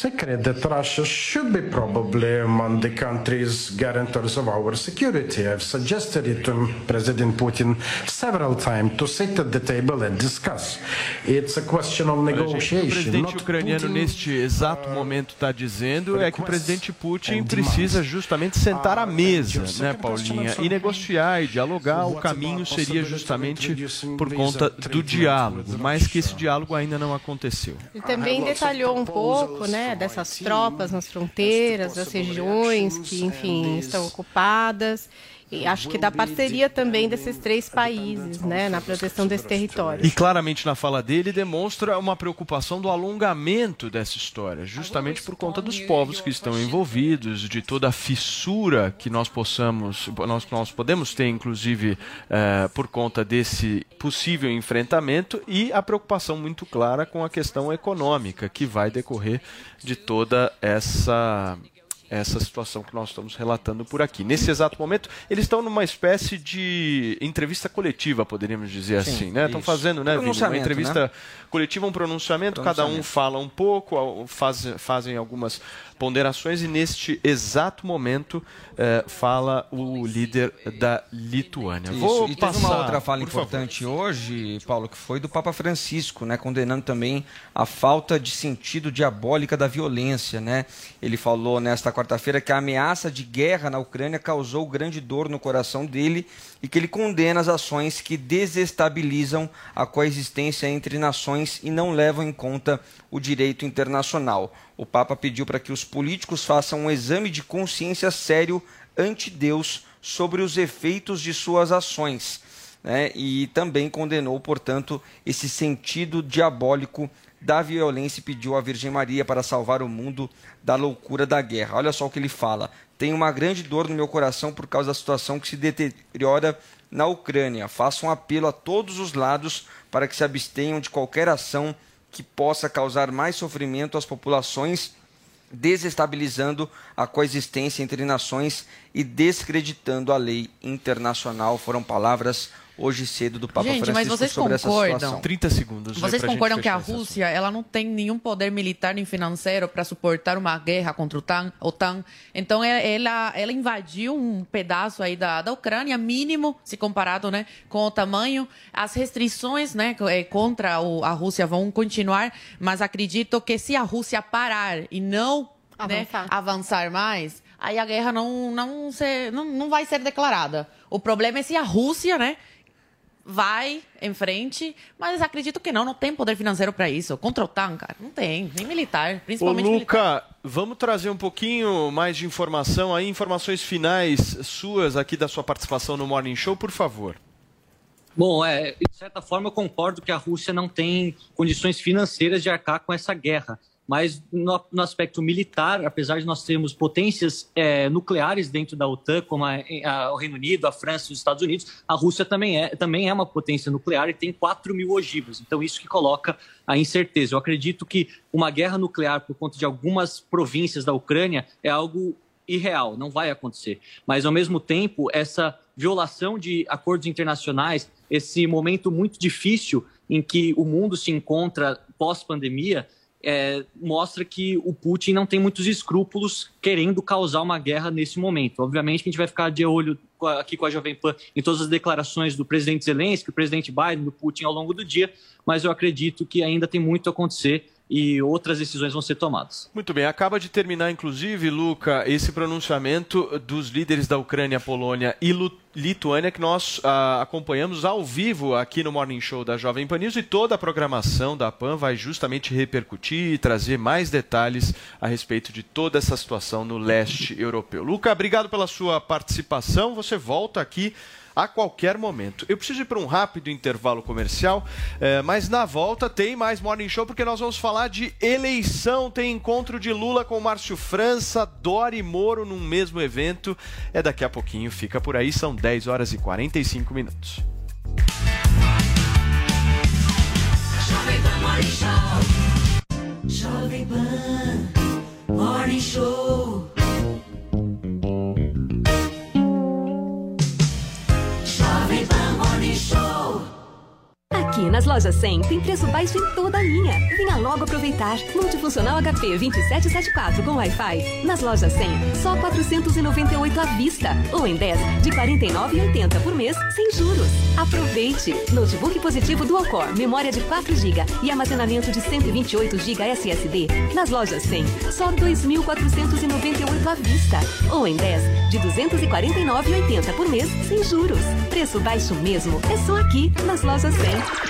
secret that Russia should be probably among the countries guarantors of our security. I've suggested it to President Putin several times to sit at the table and discuss. It's a question of gente, o negotiation. presidente ucraniano Putin, neste exato momento está dizendo é que o presidente Putin precisa justamente sentar à mesa, né, Paulinha, e negociar e dialogar. O caminho seria justamente por conta do diálogo, mas que esse diálogo ainda não aconteceu. Ele também detalhou um pouco, né, dessas tropas nas fronteiras, das regiões que, enfim, estão ocupadas. E acho que da parceria também desses três países, né, na proteção desse território. E claramente na fala dele demonstra uma preocupação do alongamento dessa história, justamente por conta dos povos que estão envolvidos, de toda a fissura que nós possamos, nós, nós podemos ter, inclusive, eh, por conta desse possível enfrentamento e a preocupação muito clara com a questão econômica que vai decorrer de toda essa essa situação que nós estamos relatando por aqui. Nesse exato momento, eles estão numa espécie de entrevista coletiva, poderíamos dizer Sim, assim, né? Estão fazendo, né, Vini, uma Pronunciamento, entrevista né? coletiva, um pronunciamento, cada um fala um pouco, faz, fazem algumas ponderações e neste exato momento eh, fala o líder da Lituânia. Isso. Vou e teve passar, uma outra fala por favor. importante hoje, Paulo, que foi do Papa Francisco, né, condenando também a falta de sentido diabólica da violência, né? Ele falou nesta quarta-feira que a ameaça de guerra na Ucrânia causou grande dor no coração dele e que ele condena as ações que desestabilizam a coexistência entre nações e não levam em conta o direito internacional. O Papa pediu para que os políticos façam um exame de consciência sério ante Deus sobre os efeitos de suas ações. né? E também condenou, portanto, esse sentido diabólico da violência e pediu à Virgem Maria para salvar o mundo da loucura da guerra. Olha só o que ele fala. Tenho uma grande dor no meu coração por causa da situação que se deteriora na Ucrânia. Faço um apelo a todos os lados para que se abstenham de qualquer ação que possa causar mais sofrimento às populações desestabilizando a coexistência entre nações e descreditando a lei internacional. Foram palavras hoje cedo do Papa Gente, Francisco mas vocês sobre essa concordam? situação. 30 segundos. né, Vocês concordam que a. Rússia ela não tem nenhum poder militar nem financeiro para suportar uma guerra contra o TAN, OTAN? Então é- ela, ela invadiu um pedaço aí da, da Ucrânia, mínimo se comparado né, com o tamanho. As restrições né, eh, contra o- a Rússia vão continuar, mas acredito que se a Rússia parar e não né, Avançar. avançar mais, aí a guerra não, não, se- não, não vai ser declarada. O problema é se a Rússia, né, vai em frente, mas acredito que não, não tem poder financeiro para isso. Contra o OTAN, cara, não tem, nem militar, principalmente Ô, Luca, militar. vamos trazer um pouquinho mais de informação aí, informações finais suas aqui da sua participação no Morning Show, por favor. Bom, é, de certa forma eu concordo que a Rússia não tem condições financeiras de arcar com essa guerra. Mas no, no aspecto militar, apesar de nós termos potências é, nucleares dentro da OTAN, como a, a, o Reino Unido, a França e os Estados Unidos, a Rússia também é, também é uma potência nuclear e tem 4 mil ogivas. Então, isso que coloca a incerteza. Eu acredito que uma guerra nuclear por conta de algumas províncias da Ucrânia é algo irreal, não vai acontecer. Mas, ao mesmo tempo, essa violação de acordos internacionais, esse momento muito difícil em que o mundo se encontra pós-pandemia, é, mostra que o Putin não tem muitos escrúpulos querendo causar uma guerra nesse momento. Obviamente que a gente vai ficar de olho aqui com a Jovem Pan em todas as declarações do presidente Zelensky, do presidente Biden, do Putin ao longo do dia, mas eu acredito que ainda tem muito a acontecer e outras decisões vão ser tomadas. Muito bem, acaba de terminar, inclusive, Luca, esse pronunciamento dos líderes da Ucrânia, Polônia e Lituânia que nós ah, acompanhamos ao vivo aqui no Morning Show da Jovem Pan News e toda a programação da PAN vai justamente repercutir e trazer mais detalhes a respeito de toda essa situação no leste europeu. Luca, obrigado pela sua participação. Você volta aqui a qualquer momento. Eu preciso ir para um rápido intervalo comercial, eh, mas na volta tem mais Morning Show porque nós vamos falar de eleição. Tem encontro de Lula com Márcio França, Dori e Moro num mesmo evento. É daqui a pouquinho, fica por aí, são 10 horas e 45 minutos. Jovem Pan Morning Show. Jovem Pan Morning Show. Aqui nas lojas 100 tem preço baixo em toda a linha. Venha logo aproveitar. Multifuncional HP 2774 com Wi-Fi. Nas lojas 100, só 498 à vista. Ou em 10, de 49,80 por mês, sem juros. Aproveite! Notebook positivo Dual Core, memória de 4 GB e armazenamento de 128 GB SSD. Nas lojas 100, só 2.498 à vista. Ou em 10, de 249,80 por mês, sem juros. Preço baixo mesmo. É só aqui, nas lojas 100.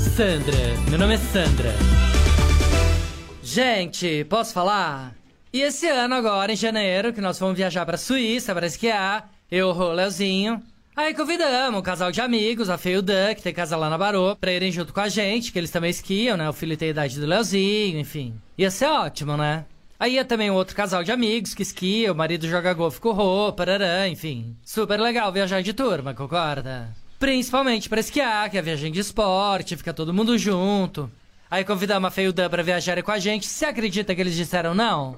Sandra, meu nome é Sandra. Gente, posso falar? E esse ano agora, em janeiro, que nós vamos viajar pra Suíça para esquiar, eu, o Leozinho, Aí convidamos um casal de amigos, a Fê e o Dan, que tem casa lá na Barô, pra irem junto com a gente, que eles também esquiam, né? O filho tem a idade do Leozinho, enfim. Ia ser ótimo, né? Aí ia também um outro casal de amigos que esquia, o marido joga golfe com roupa, parará, enfim. Super legal viajar de turma, concorda? Principalmente pra esquiar, que é viagem de esporte, fica todo mundo junto. Aí convidamos a Fê e o Dan pra viajarem com a gente. Você acredita que eles disseram não?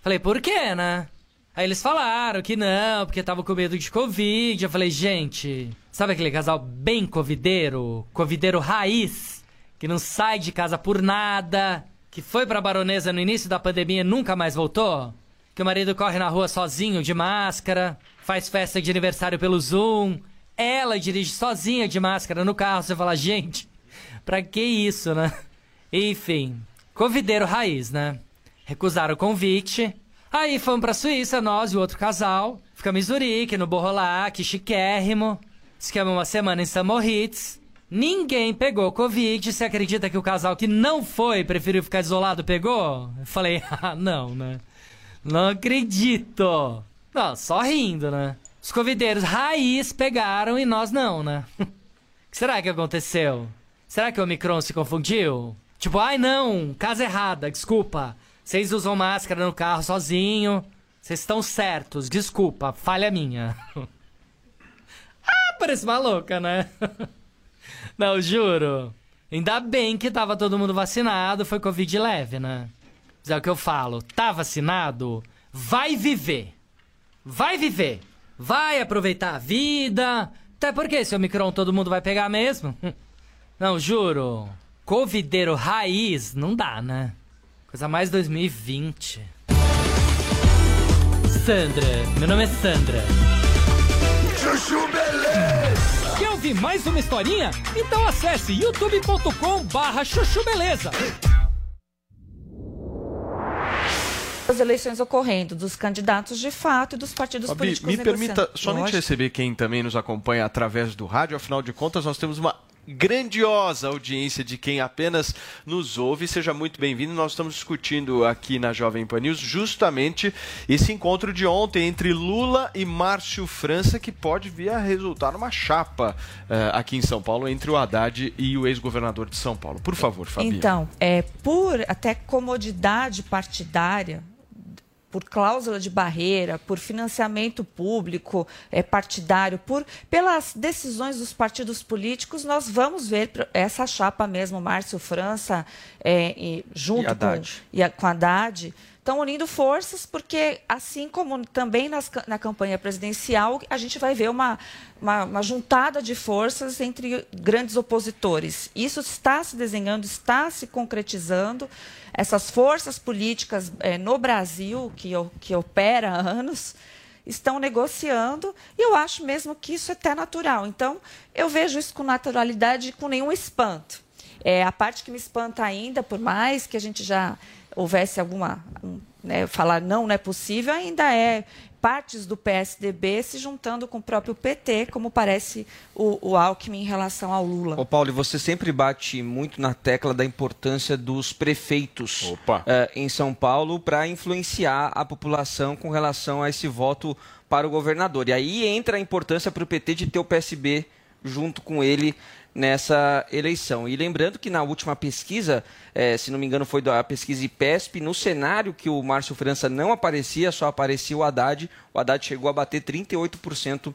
Falei, por quê, né? Aí eles falaram que não, porque tava com medo de Covid. Eu falei, gente, sabe aquele casal bem covideiro? Covideiro raiz, que não sai de casa por nada, que foi pra baronesa no início da pandemia e nunca mais voltou? Que o marido corre na rua sozinho, de máscara, faz festa de aniversário pelo Zoom, ela dirige sozinha de máscara no carro. Você fala, gente, pra que isso, né? Enfim, covideiro raiz, né? Recusaram o convite. Aí fomos pra Suíça, nós e o outro casal. Ficamos em Zurique, no Borrolac, chiquérrimo. Ficamos uma semana em St. Moritz. Ninguém pegou Covid. Você acredita que o casal que não foi, preferiu ficar isolado, pegou? Eu falei, ah, não, né? Não acredito. Não, só rindo, né? Os covideiros raiz pegaram e nós não, né? O que será que aconteceu? Será que o Omicron se confundiu? Tipo, ai não, casa errada, desculpa. Vocês usam máscara no carro sozinho. Vocês estão certos, desculpa, falha minha. ah, parece maluca, né? não, juro. Ainda bem que tava todo mundo vacinado, foi Covid leve, né? Mas é o que eu falo, tá vacinado? Vai viver. Vai viver. Vai aproveitar a vida. Até porque esse Omicron todo mundo vai pegar mesmo. Não, juro. Covideiro raiz não dá, né? Coisa mais 2020. Sandra, meu nome é Sandra. Chuchu Beleza! Quer ouvir mais uma historinha? Então acesse youtube.com barra chuchu beleza. As eleições ocorrendo dos candidatos de fato e dos partidos Fabi, políticos me permita somente Lógico. receber quem também nos acompanha através do rádio. Afinal de contas, nós temos uma grandiosa audiência de quem apenas nos ouve. Seja muito bem-vindo. Nós estamos discutindo aqui na Jovem Pan News justamente esse encontro de ontem entre Lula e Márcio França, que pode vir a resultar numa chapa eh, aqui em São Paulo entre o Haddad e o ex-governador de São Paulo. Por favor, Fabi. Então, é, por até comodidade partidária, por cláusula de barreira, por financiamento público é, partidário, por pelas decisões dos partidos políticos, nós vamos ver essa chapa mesmo, Márcio França, é, e junto E com, Haddad. e a- com Haddad, estão unindo forças, porque assim como também nas na campanha presidencial, a gente vai ver uma, uma, uma juntada de forças entre grandes opositores. Isso está se desenhando, está se concretizando. Essas forças políticas eh, no Brasil, que, que opera há anos, estão negociando e eu acho mesmo que isso é até natural. Então, eu vejo isso com naturalidade e com nenhum espanto. É, a parte que me espanta ainda, por mais que a gente já houvesse alguma. um, né, falar não, não é possível, ainda é partes do PSDB se juntando com o próprio PT, como parece o, o Alckmin em relação ao Lula. Ô Paulo, e você sempre bate muito na tecla da importância dos prefeitos eh, em São Paulo para influenciar a população com relação a esse voto para o governador. E aí entra a importância para o PT de ter o PSB junto com ele nessa eleição. E lembrando que na última pesquisa, eh, se não me engano foi da pesquisa IPESP, no cenário que o Márcio França não aparecia, só aparecia o Haddad, o Haddad chegou a bater 38%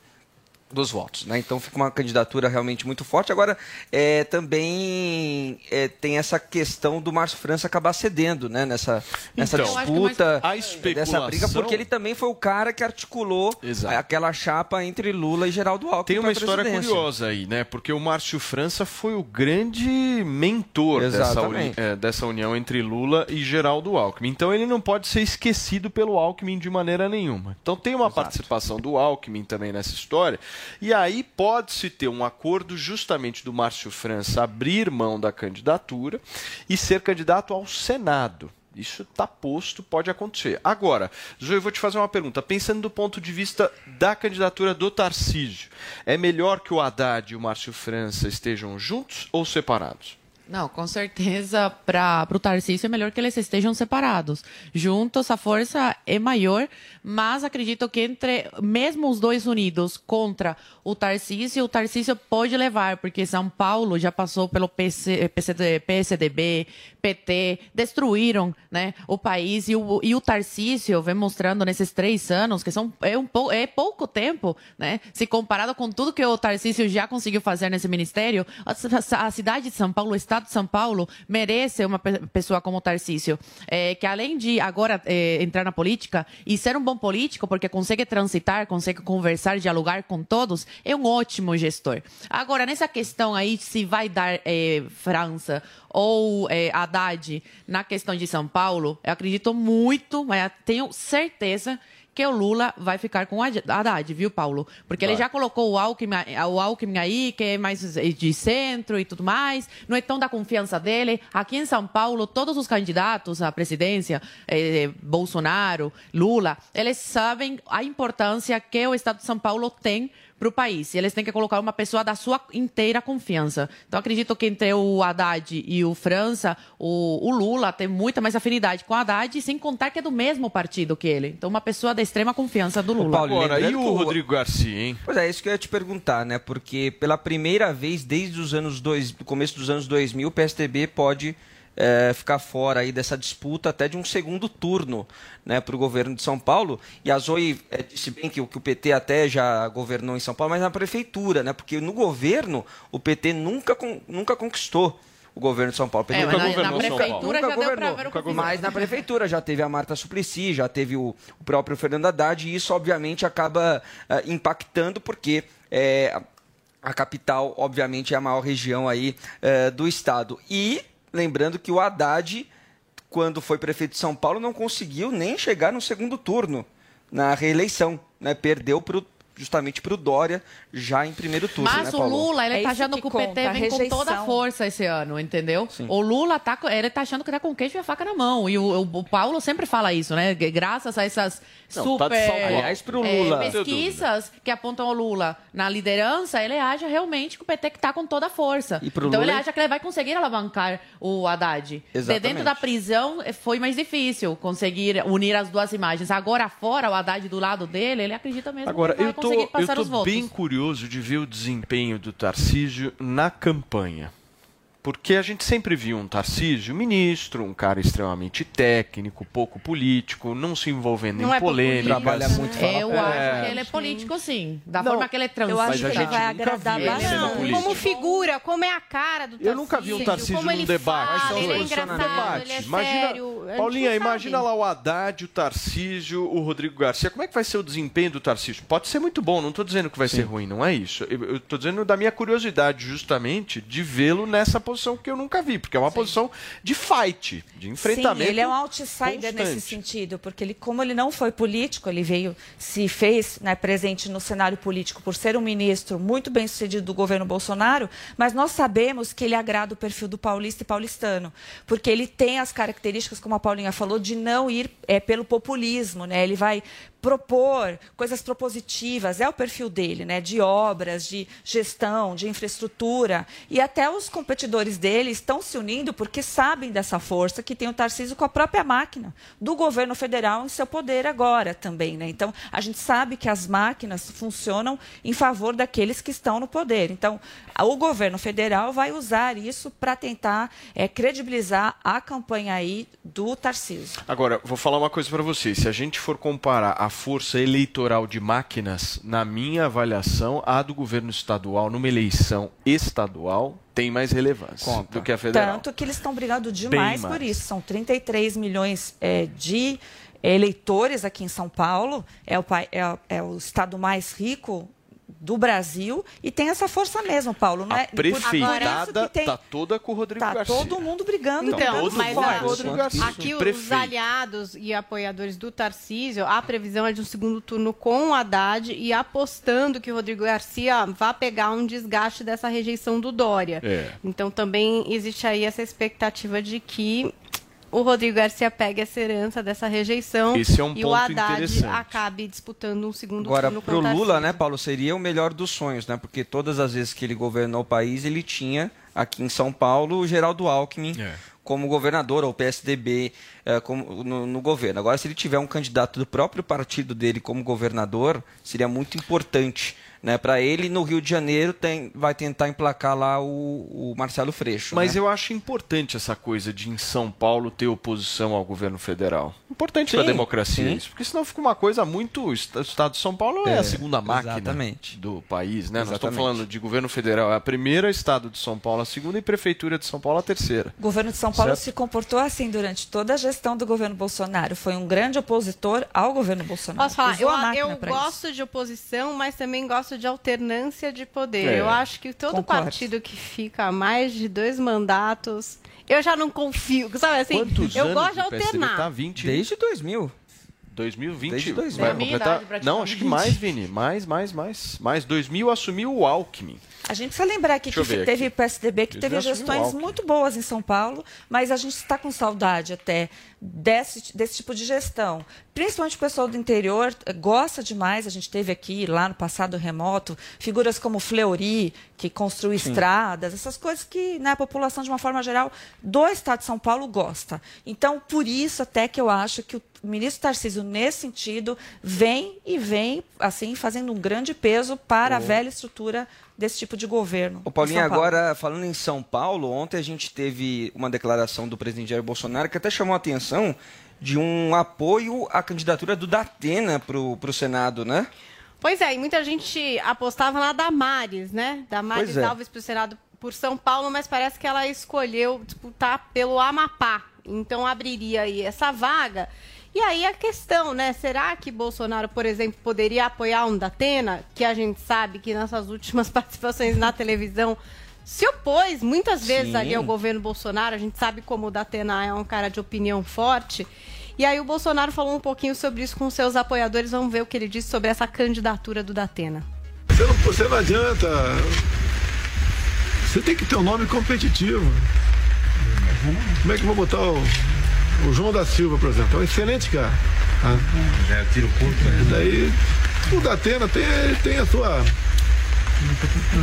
dos votos, né? Então fica uma candidatura realmente muito forte. Agora, é, também é, tem essa questão do Márcio França acabar cedendo, né? Nessa, nessa Então, disputa, a dessa briga, porque ele também foi o cara que articulou aquela chapa entre Lula e Geraldo Alckmin Tem uma história curiosa aí, né? Porque o Márcio França foi o grande mentor dessa, uni- eh, dessa união entre Lula e Geraldo Alckmin. Então ele não pode ser esquecido pelo Alckmin de maneira nenhuma. Então tem uma participação do Alckmin também nessa história. E aí pode-se ter um acordo justamente do Márcio França abrir mão da candidatura e ser candidato ao Senado. Isso está posto, pode acontecer. Agora, Zoe, eu vou te fazer uma pergunta. Pensando do ponto de vista da candidatura do Tarcísio, é melhor que o Haddad e o Márcio França estejam juntos ou separados? Não, com certeza, para o Tarcísio é melhor que eles estejam separados. Juntos, a força é maior, mas acredito que entre, mesmo os dois unidos contra o Tarcísio, o Tarcísio pode levar, porque São Paulo já passou pelo PC, PSDB, PT, destruíram né, o país, e o, e o Tarcísio vem mostrando nesses três anos, que são, é, um, é pouco tempo, né, se comparado com tudo que o Tarcísio já conseguiu fazer nesse ministério, a, a cidade de São Paulo, o estado de São Paulo, merece uma pe- pessoa como o Tarcísio, é, que além de agora é, entrar na política e ser um bom político, porque consegue transitar, consegue conversar, dialogar com todos, é um ótimo gestor. Agora, nessa questão aí, se vai dar é, França ou é, Haddad na questão de São Paulo, eu acredito muito, mas tenho certeza que o Lula vai ficar com o Haddad, viu, Paulo? Porque ele Vai. já colocou o Alckmin, o Alckmin aí, que é mais de centro e tudo mais, não é tão da confiança dele. Aqui em São Paulo, todos os candidatos à presidência, eh, Bolsonaro, Lula, eles sabem a importância que o Estado de São Paulo tem para o país. E eles têm que colocar uma pessoa da sua inteira confiança. Então, acredito que entre o Haddad e o França, o, o Lula tem muita mais afinidade com o Haddad, sem contar que é do mesmo partido que ele. Então, uma pessoa da extrema confiança do Lula. Paulo, Agora, e o- Rodrigo Garcia, hein? Pois é, isso que eu ia te perguntar, né? Porque pela primeira vez desde os anos dois, do começo dos anos 2000, o PSDB pode eh, ficar fora aí dessa disputa até de um segundo turno, né, para o governo de São Paulo. E a Zoe eh, disse bem que, o- que o PT até já governou em São Paulo, mas na prefeitura, né? Porque no governo o PT nunca, con- nunca conquistou. O governo de São Paulo. O PT É, nunca na- na governou São Paulo. Nunca governou. Nunca governou. Mas na prefeitura já teve a Marta Suplicy, já teve o, o próprio Fernando Haddad, e isso obviamente acaba ah, impactando, porque é, a capital, obviamente, é a maior região aí eh, do estado. E lembrando que o Haddad, quando foi prefeito de São Paulo, não conseguiu nem chegar no segundo turno na reeleição, né? Perdeu pro, justamente para o Dória já em primeiro turno. Mas né, o? Lula, ele É tá achando que que o PT conta, vem com toda a rejeição. força esse ano, entendeu? O Lula tá, ele tá achando que tá com queijo e a faca na mão. E o, o- o Paulo sempre fala isso, né? Graças a essas Não, tá super de salvo. Aliás, pro eh, Lula. pesquisas que apontam o Lula na liderança, ele acha realmente que o PT que tá com toda a força. E pro então Lula- ele acha que ele vai conseguir alavancar o Haddad. De Exatamente. dentro da prisão eh, foi mais difícil conseguir unir as duas imagens. Agora fora, o Haddad do lado dele, ele acredita mesmo Agora, que vai eu tô, conseguir eu passar tô os votos. bem curioso de ver o desempenho do Tarcísio na campanha. Porque a gente sempre viu um Tarcísio ministro, um cara extremamente técnico, pouco político, não se envolvendo Não em é polêmicas. Trabalha muito Eu É. acho que ele é político, sim. Da forma que ele é transita. Mas a gente nunca viu ele sendo Não, político. como figura, como é a cara do Tarcísio. Eu nunca vi um Tarcísio como num ele debate. Fala, ele é engraçado, Debate. ele é Imagina- sério. Paulinha, não imagina lá o Haddad, o Tarcísio, o Rodrigo Garcia. Como é que vai ser o desempenho do Tarcísio? Pode ser muito bom, não estou dizendo que vai ser ruim, não é isso. Eu estou dizendo da minha curiosidade, justamente, de vê-lo nessa posição que eu nunca vi, porque é uma posição de fight, de enfrentamento. Sim, ele é um outsider constante. nesse sentido, porque ele, como ele não foi político, ele veio, se fez né, presente no cenário político por ser um ministro muito bem sucedido do governo Bolsonaro, mas nós sabemos que ele agrada o perfil do paulista e paulistano, porque ele tem as características, como a Paulinha falou, de não ir é, pelo populismo, né? Ele vai propor coisas propositivas, é o perfil dele, né? De obras, de gestão, de infraestrutura. E até os competidores dele estão se unindo porque sabem dessa força que tem o Tarcísio com a própria máquina do governo federal em seu poder agora também, né? Então, a gente sabe que as máquinas funcionam em favor daqueles que estão no poder. Então, o governo federal vai usar isso para tentar é, credibilizar a campanha aí do Tarcísio. Agora, vou falar uma coisa para vocês. Se a gente for comparar a força eleitoral de máquinas, na minha avaliação, a do governo estadual numa eleição estadual tem mais relevância do que a federal. Tanto que eles estão brigando demais mais. por isso. São 33 milhões é, de eleitores aqui em São Paulo. É o, é, é o estado mais rico do Brasil e tem essa força mesmo, Paulo. Não A é? Prefeitada que tem- tá toda com o Rodrigo tá Garcia. todo mundo brigando. Então, todo mas mundo a- com o Rodrigo Garcia. aqui os Prefeito. aliados e apoiadores do Tarcísio, a previsão é de um segundo turno com o Haddad e apostando que o Rodrigo Garcia vá pegar um desgaste dessa rejeição do Dória. É. Então também existe aí essa expectativa de que o Rodrigo Garcia pegue essa herança dessa rejeição Esse é um e o ponto Haddad interessante. acabe disputando um segundo Agora, turno com pro o. Lula, né, Paulo, seria o melhor dos sonhos, né? Porque todas as vezes que ele governou o país, ele tinha aqui em São Paulo o Geraldo Alckmin como governador, ou PSDB eh, como, no, no governo. Agora, se ele tiver um candidato do próprio partido dele como governador, seria muito importante. Né, para ele, no Rio de Janeiro, tem, vai tentar emplacar lá o, o Marcelo Freixo. Mas né? eu acho importante essa coisa de em São Paulo ter oposição ao governo federal. Importante para a democracia sim. isso, porque senão fica uma coisa muito. O estado de São Paulo é, É, a segunda máquina exatamente. do país, né? Nós estamos Exatamente. falando de governo federal, é a primeira estado de São Paulo, a segunda e prefeitura de São Paulo a terceira. O governo de São Paulo Certo? se comportou assim durante toda a gestão do governo Bolsonaro. Foi um grande opositor ao governo Bolsonaro. Posso falar? Usou Eu, eu pra isso. gosto de oposição, mas também gosto de alternância de poder. É, eu acho que todo concordo. partido que fica há mais de dois mandatos, eu já não confio. Sabe assim? Quantos eu anos gosto de alternar. tá? 20? Desde 2000. 2020 Desde 2000. vai completar. idade, Não, acho que mais, Vini. Mais, mais, mais. Mais 2000 assumiu o Alckmin. A gente precisa lembrar aqui Deixa que teve aqui. PSDB que Eles teve gestões muito boas em São Paulo, mas a gente está com saudade até desse, desse tipo de gestão. Principalmente o pessoal do interior eh, gosta demais. A gente teve aqui, lá no passado remoto, figuras como Fleury, que construiu Sim. estradas, essas coisas que né, a população, de uma forma geral, do estado de São Paulo gosta. Então, por isso até que eu acho que o ministro Tarcísio, nesse sentido, vem e vem, assim, fazendo um grande peso para a velha estrutura desse tipo de governo. Ô Paulinho, agora falando em São Paulo, ontem a gente teve uma declaração do presidente Jair Bolsonaro que até chamou a atenção de um apoio à candidatura do Datena para o Senado, né? Pois é, e muita gente apostava na Damares, né? Damares é. Alves pro Senado por São Paulo, mas parece que ela escolheu disputar pelo Amapá. Então abriria aí essa vaga. E aí a questão, né? Será que Bolsonaro, por exemplo, poderia apoiar um Datena, que a gente sabe que nessas últimas participações na televisão se opôs muitas vezes Sim. ali ao governo Bolsonaro. A gente sabe como o Datena é um cara de opinião forte. E aí o Bolsonaro falou um pouquinho sobre isso com seus apoiadores. Vamos ver o que ele disse sobre essa candidatura do Datena. Você não, você não adianta. Você tem que ter um nome competitivo. Como é que eu vou botar o, o João da Silva, por exemplo? É um excelente cara. tá? Já é tiro curto, né? Daí o Datena tem, tem a sua,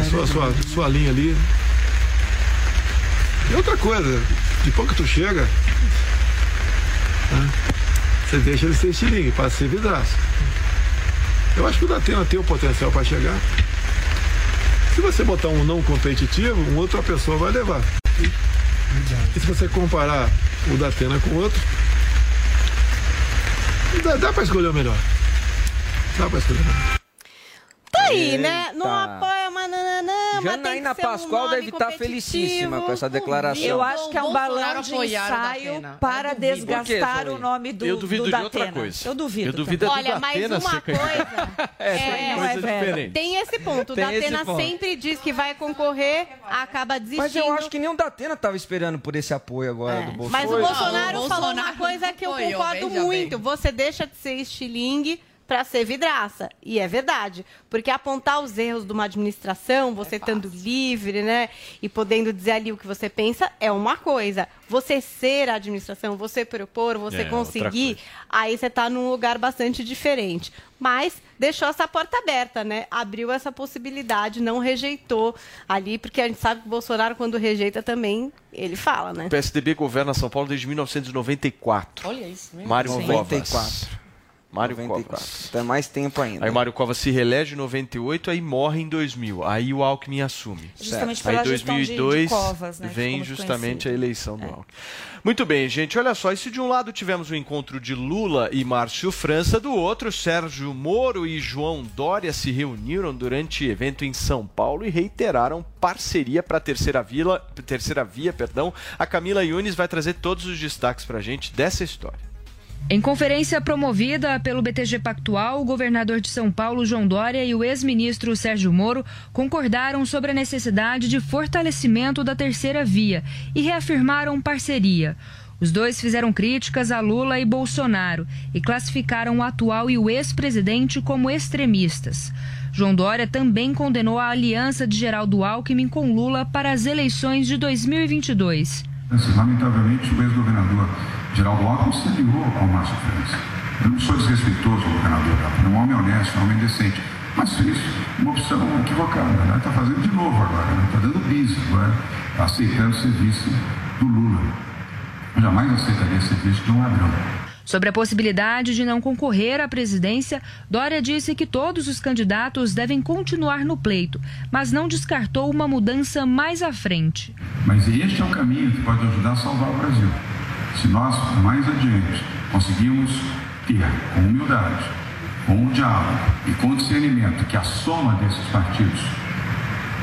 a sua, sua, sua linha ali. E outra coisa, depois que tu chega, né, você deixa ele ser estilingue, para ser vidraço. Eu acho que o Datena tem o potencial para chegar. Se você botar um não competitivo, uma outra pessoa vai levar. E se você comparar o Datena com o outro, dá, dá para escolher o melhor. Dá para escolher o melhor. Tá aí, né? Não Eita. apoia, mas nananã, mas tem Janaína um Pascoal nome deve estar competitivo. felicíssima com essa declaração. Eu acho que é um balão de ensaio para desgastar o nome do, Eu duvido do de outra Datena. coisa. Eu duvido. Eu duvido é Olha, mas uma coisa. É, tem é, coisa velho. diferente. Tem esse ponto. O Datena ponto. sempre diz que vai concorrer, acaba desistindo. Mas eu acho que nem o Datena estava esperando por esse apoio agora do Bolsonaro. Mas o. Bolsonaro falou Bolsonaro uma coisa que eu concordo muito. Você deixa de ser estilingue para ser vidraça. E é verdade. Porque apontar os erros de uma administração, você estando livre, né? E podendo dizer ali o que você pensa, é uma coisa. Você ser a administração, você propor, você É, conseguir, aí você está num lugar bastante diferente. Mas deixou essa porta aberta, né? Abriu essa possibilidade, não rejeitou ali, porque a gente sabe que o Bolsonaro, quando rejeita também, ele fala, né? O PSDB governa São Paulo desde 1994. Olha isso, meu. Mário Sim. Covas. 94. Mário 94. Covas. Então é mais tempo ainda. Aí Mário Covas se reelege em 98, aí morre em 2000. Aí o Alckmin assume. Justamente Aí pela gestão de- de 2002 Covas, né, que vem justamente conhecido. a eleição do Alckmin. Muito bem, gente. Olha só, e se de um lado tivemos o encontro de Lula e Márcio França, do outro, Sérgio Moro e João Dória se reuniram durante evento em São Paulo e reiteraram parceria para a terceira vila, terceira via, perdão. A Camila Yunes vai trazer todos os destaques para a gente dessa história. Em conferência promovida pelo BTG Pactual, o governador de São Paulo, João Dória, e o ex-ministro Sérgio Moro concordaram sobre a necessidade de fortalecimento da terceira via e reafirmaram parceria. Os dois fizeram críticas a Lula e Bolsonaro e classificaram o atual e o ex-presidente como extremistas. João Dória também condenou a aliança de Geraldo Alckmin com Lula para as eleições de 2022. Assim, lamentavelmente, o ex-governador Geraldo Alckmin se aliou ao Márcio França. Eu não sou desrespeitoso ao governador, é um homem honesto, um homem decente, mas fez uma opção equivocada. Né? Está fazendo de novo agora, está dando bis agora, aceitando ser vice do Lula. Eu jamais aceitaria ser vice de um ladrão. Sobre a possibilidade de não concorrer à presidência, Dória disse que todos os candidatos devem continuar no pleito, mas não descartou uma mudança mais à frente. Mas este é o caminho que pode ajudar a salvar o Brasil. Se nós, mais adiante, conseguirmos ter com humildade, com o diálogo e com o discernimento que a soma desses partidos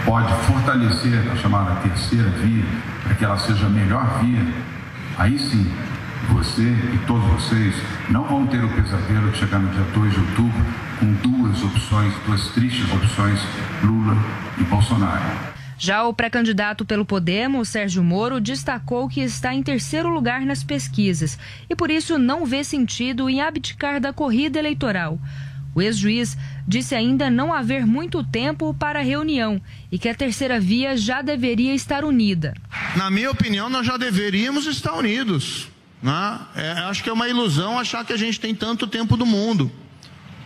pode fortalecer a chamada terceira via, para que ela seja a melhor via, aí sim você e todos vocês não vão ter o pesadelo de chegar no dia 2 de outubro com duas opções, duas tristes opções, Lula e Bolsonaro. Já o pré-candidato pelo Podemos, Sérgio Moro, destacou que está em terceiro lugar nas pesquisas e por isso não vê sentido em abdicar da corrida eleitoral. O ex-juiz disse ainda não haver muito tempo para a reunião e que a terceira via já deveria estar unida. Na minha opinião, nós já deveríamos estar unidos. Né? É, acho que é uma ilusão achar que a gente tem tanto tempo do mundo.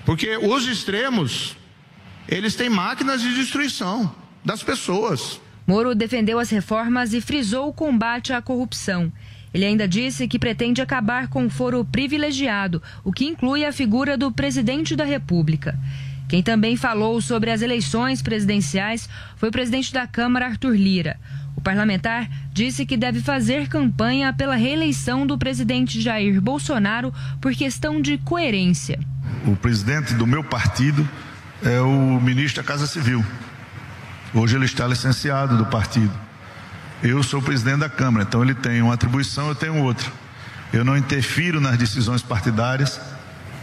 Porque os extremos, eles têm máquinas de destruição das pessoas. Moro defendeu as reformas e frisou o combate à corrupção. Ele ainda disse que pretende acabar com o foro privilegiado, o que inclui a figura do presidente da República. Quem também falou sobre as eleições presidenciais foi o presidente da Câmara, Arthur Lira. O parlamentar disse que deve fazer campanha pela reeleição do presidente Jair Bolsonaro por questão de coerência. O presidente do meu partido é o ministro da Casa Civil. Hoje ele está licenciado do partido. Eu sou o presidente da Câmara, então ele tem uma atribuição, eu tenho outra. Eu não interfiro nas decisões partidárias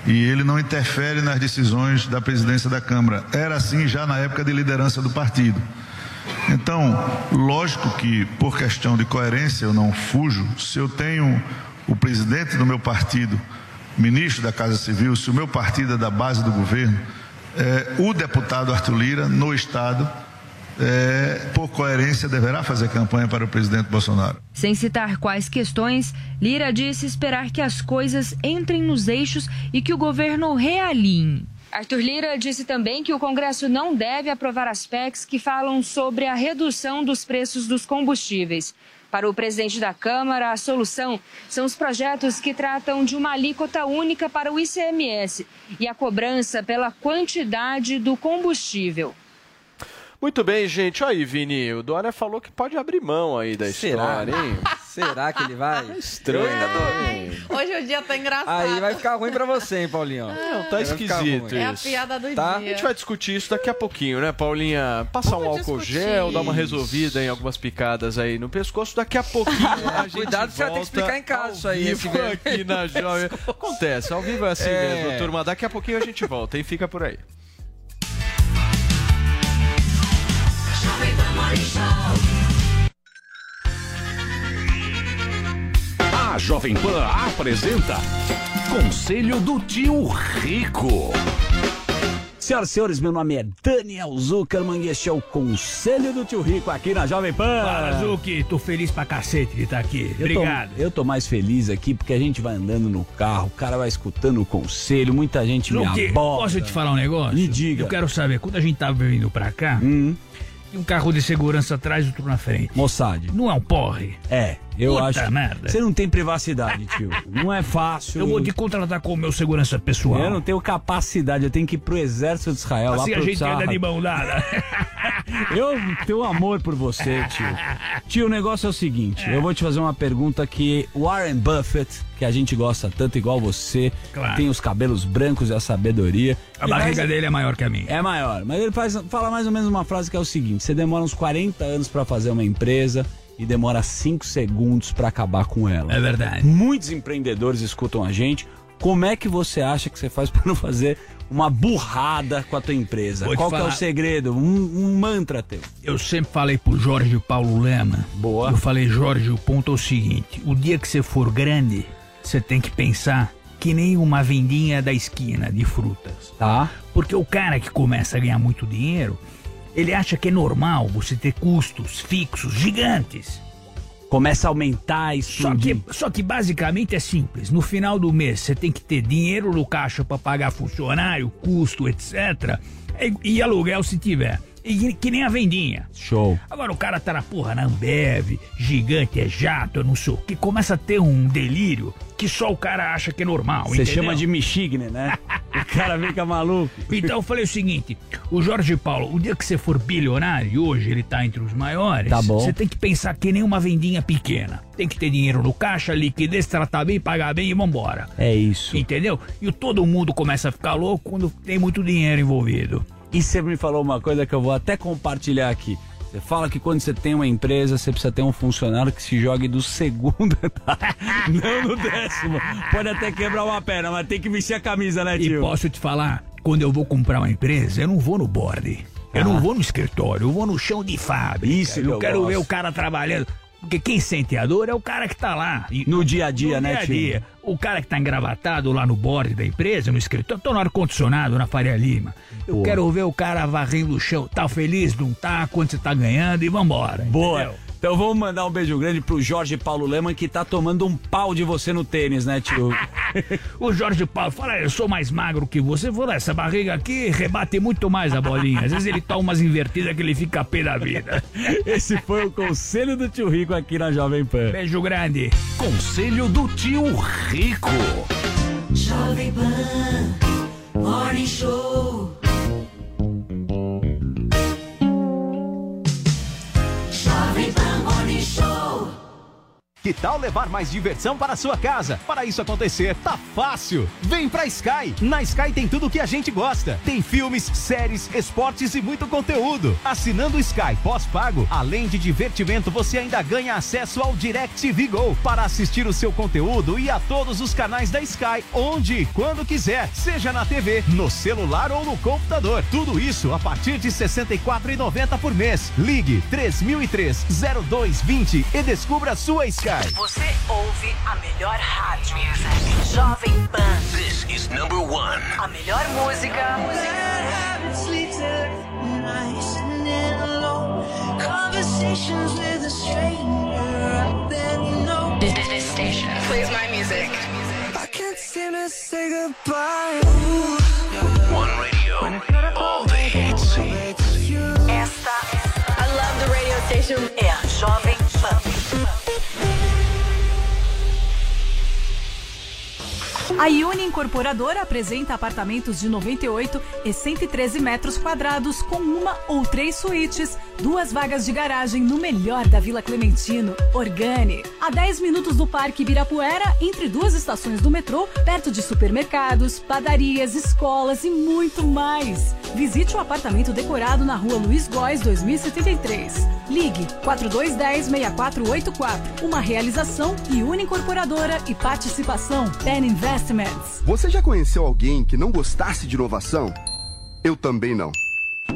e ele não interfere nas decisões da presidência da Câmara. Era assim já na época de liderança do partido. Então, lógico que por questão de coerência eu não fujo. Se eu tenho o presidente do meu partido, ministro da Casa Civil, se o meu partido é da base do governo, é, o deputado Arthur Lira, no Estado, é, por coerência, deverá fazer campanha para o presidente Bolsonaro. Sem citar quais questões, Lira disse esperar que as coisas entrem nos eixos e que o governo realinhe. Arthur Lira disse também que o Congresso não deve aprovar as PECs que falam sobre a redução dos preços dos combustíveis. Para o presidente da Câmara, a solução são os projetos que tratam de uma alíquota única para o ICMS e a cobrança pela quantidade do combustível. Muito bem, gente. Olha aí, Vini, o Dória falou que pode abrir mão aí da Será? história, hein? Será que ele vai? É estranho. hein? Hoje o dia tá engraçado. Aí vai ficar ruim pra você, hein, Paulinho? Não, tá vai esquisito isso. É a piada do Tá? A dia. gente vai discutir isso daqui a pouquinho, né, Paulinha? Passar um álcool discutir. gel, dar uma resolvida em algumas picadas aí no pescoço. Daqui a pouquinho a gente Cuidado que você vai ter que explicar em casa isso aí, esse vivo aqui na Jovem. Acontece, ao vivo é assim É. mesmo, turma. Daqui a pouquinho a gente volta, hein? Fica por aí. A Jovem Pan apresenta Conselho do Tio Rico. Senhoras e senhores, meu nome é Daniel Zuckerman e este é o Conselho do Tio Rico aqui na Jovem Pan. Fala, Zuki. Tô feliz pra cacete de estar aqui. Eu Obrigado. Tô, eu tô mais feliz aqui porque a gente vai andando no carro, o cara vai escutando o conselho, muita gente me Zuki, aborda. posso te falar um negócio? Me diga. Hum. Eu quero saber, quando a gente tava vindo pra cá, um carro de segurança atrás e outro na frente. Mossad. Não é um porre? É, eu Puta acho. merda. Você não tem privacidade, tio. Não é fácil. Eu vou te contratar como meu segurança pessoal. Eu não tenho capacidade, eu tenho que ir pro exército de Israel. Assim lá a pro gente Tzahal. anda de mão dada. Eu tenho amor por você, tio. Tio, o negócio é o seguinte: eu vou te fazer uma pergunta que Warren Buffett, que a gente gosta tanto igual você, Claro. tem os cabelos brancos e a sabedoria. A barriga faz- dele é maior que a minha. É maior, mas ele faz, fala mais ou menos uma frase que é o seguinte: você demora uns 40 anos pra fazer uma empresa e demora 5 segundos pra acabar com ela. É verdade. Muitos empreendedores escutam a gente. Como é que você acha que você faz pra não fazer uma burrada com a tua empresa? Vou te Qual que é o segredo? Um, um mantra teu. Eu sempre falei pro Jorge Paulo Lema. Boa. Eu falei, Jorge, o ponto é o seguinte: o dia que você for grande, você tem que pensar que nem uma vendinha da esquina de frutas. Tá. Porque o cara que começa a ganhar muito dinheiro, ele acha que é normal você ter custos fixos gigantes. Começa a aumentar isso. Só que, só que basicamente é simples. No final do mês você tem que ter dinheiro no caixa para pagar funcionário, custo, etc. E, e aluguel se tiver. E que nem a vendinha. Show. Agora o cara tá na porra na Ambev, gigante é jato, eu não sei o que, começa a ter um delírio que só o cara acha que é normal. Você chama de Michigne, né? o cara fica maluco. Então eu falei o seguinte: o Jorge Paulo, o dia que você for bilionário, e hoje ele tá entre os maiores, Tá bom. você tem que pensar que nem uma vendinha pequena. Tem que ter dinheiro no caixa, liquidez, tratar bem, pagar bem e vambora. É isso. Entendeu? E todo mundo começa a ficar louco quando tem muito dinheiro envolvido. E você me falou uma coisa que eu vou até compartilhar aqui. Você fala que quando você tem uma empresa, você precisa ter um funcionário que se jogue do segundo andar, não no décimo. Pode até quebrar uma perna, mas tem que vestir a camisa, né, E tio? posso te falar, quando eu vou comprar uma empresa, eu não vou no board. Eu não vou no escritório, eu vou no chão de fábrica. Isso eu eu quero ver gosto. o cara trabalhando. Porque quem sente a dor é o cara que tá lá. No dia a dia, no né, dia a tio? dia. O cara que tá engravatado lá no board da empresa, no escritório, tô no ar-condicionado, na Faria Lima. Eu quero ver o cara varrendo o chão. Tá feliz, não tá? Quanto você tá ganhando e vambora. Boa. entendeu? Então vamos mandar um beijo grande pro Jorge Paulo Leman, que tá tomando um pau de você no tênis, né, tio? O Jorge Paulo fala, eu sou mais magro que você. Fala, essa barriga aqui rebate muito mais a bolinha. Às vezes ele toma umas invertidas que ele fica pé da vida. Esse foi o conselho do tio Rico aqui na Jovem Pan. Beijo grande. Conselho do tio Rico. Jovem Pan Morning Show. Que tal levar mais diversão para a sua casa? Para isso acontecer, tá fácil! Vem pra Sky! Na Sky tem tudo o que a gente gosta. Tem filmes, séries, esportes e muito conteúdo. Assinando Sky pós-pago, além de divertimento, você ainda ganha acesso ao DirecTV Go para assistir o seu conteúdo e a todos os canais da Sky, onde e quando quiser, seja na TV, no celular ou no computador. Tudo isso a partir de R$ 64,90 por mês. Ligue 3003 0220 e descubra a sua Sky. Você ouve a melhor rádio. Jovem Pan. This is number one. A melhor música. This station plays my music. I can't seem to say goodbye. One radio. All the hits. Esta I love the radio station. É a Jovem A Uni Incorporadora apresenta apartamentos de 98 e 113 metros quadrados com uma ou três suítes, duas vagas de garagem no melhor da Vila Clementino, Organi. A 10 minutos do Parque Ibirapuera, entre duas estações do metrô, perto de supermercados, padarias, escolas e muito mais. Visite o apartamento decorado na rua Luiz Góes 2073. Ligue 4210-6484. Uma realização Uni Incorporadora e participação Pen Investments. Você já conheceu alguém que não gostasse de inovação? Eu também não.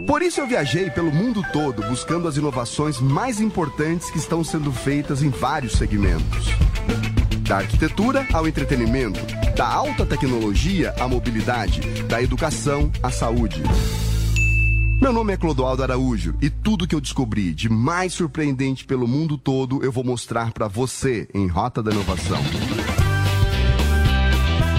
Por isso eu viajei pelo mundo todo buscando as inovações mais importantes que estão sendo feitas em vários segmentos. Da arquitetura ao entretenimento, da alta tecnologia à mobilidade, da educação à saúde. Meu nome é Clodoaldo Araújo e tudo que eu descobri de mais surpreendente pelo mundo todo eu vou mostrar para você em Rota da Inovação.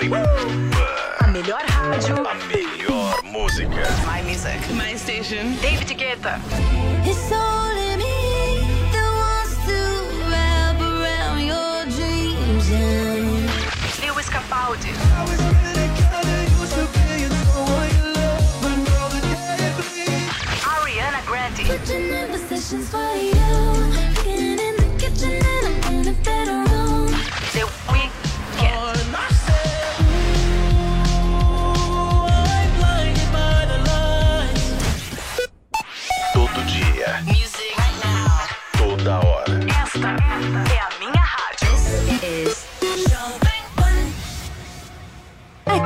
Jovem Pan. A melhor rádio. A melhor música. My music. My station. David Guetta. It's only me that wants to wrap around your dreams and Lewis Capaldi. Ariana Grande.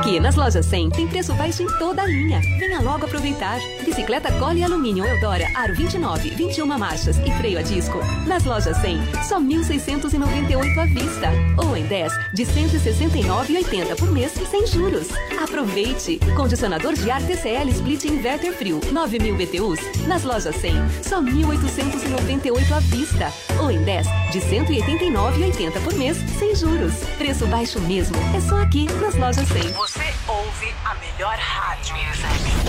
Aqui nas lojas 100 tem preço baixo em toda a linha. Venha logo aproveitar. Bicicleta Cole Alumínio Eudora Aro 29, 21 marchas e freio a disco. Nas lojas 100, só 1.698 à vista. Ou em 10 de 169,80 por mês sem juros. Aproveite! Condicionador de ar TCL Split Inverter Frio 9.000 BTUs. Nas lojas 100, só 1.898 à vista. Ou em 10 de 189,80 por mês sem juros. Preço baixo mesmo. É só aqui nas lojas 100. Você ouve a melhor rádio.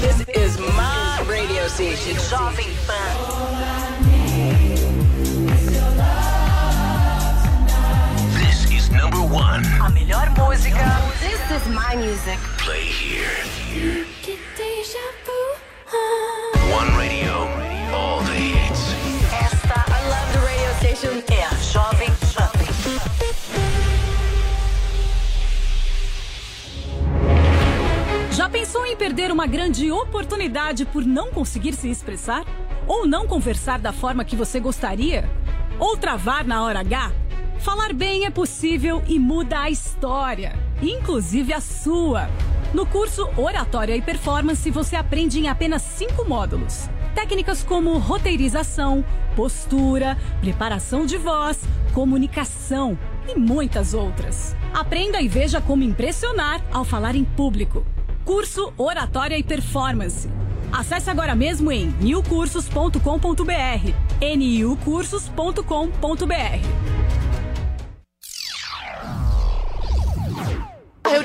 This is my radio station, Jovem Pan. This is number one. A melhor música. This is my music. Play here. One radio, all the hits. Esta, I love the radio station. Perder uma grande oportunidade por não conseguir se expressar? Ou não conversar da forma que você gostaria? Ou travar na hora H? Falar bem é possível e muda a história, inclusive a sua. No curso Oratória e Performance, você aprende em apenas cinco módulos. Técnicas como roteirização, postura, preparação de voz, comunicação e muitas outras. Aprenda e veja como impressionar ao falar em público. Curso Oratória e Performance. Acesse agora mesmo em newcursos.com.br. niucursos.com.br.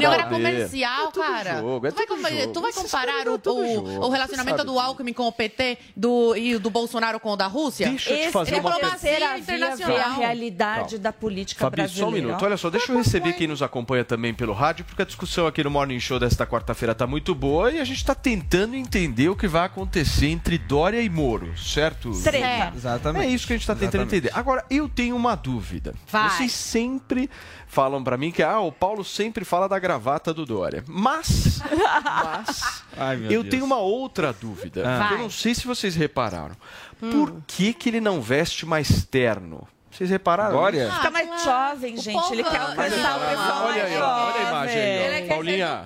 A reunião era comercial, cara. jogo, é tu, vai, jogo. tu vai comparar o, é o- jogo, o relacionamento do Alckmin com o PT do, e o do Bolsonaro com o da Rússia? Deixa eu te fazer uma diplomacia terceira via internacional. a realidade da política Fabi, brasileira. só um minuto. Olha só, deixa eu receber quem nos acompanha também pelo rádio, porque a discussão aqui no Morning Show desta quarta-feira está muito boa e a gente está tentando entender o que vai acontecer entre Dória e Moro, certo? Treta. Exatamente. É isso que a gente está tentando Exatamente. entender. Agora, eu tenho uma dúvida. Vai. Vocês sempre falam para mim que ah, o Paulo sempre fala da gravata do Dória. Mas, mas Ai, meu eu Deus. tenho uma outra dúvida. Ah. Eu não sei se vocês repararam. Por que, que ele não veste mais terno? Vocês repararam? Dória? isso? Fica mais jovem, gente. povo- Ele quer Olha alcançar o aí, pessoal olha aí, ó, olha a imagem aí. Ele Paulinha.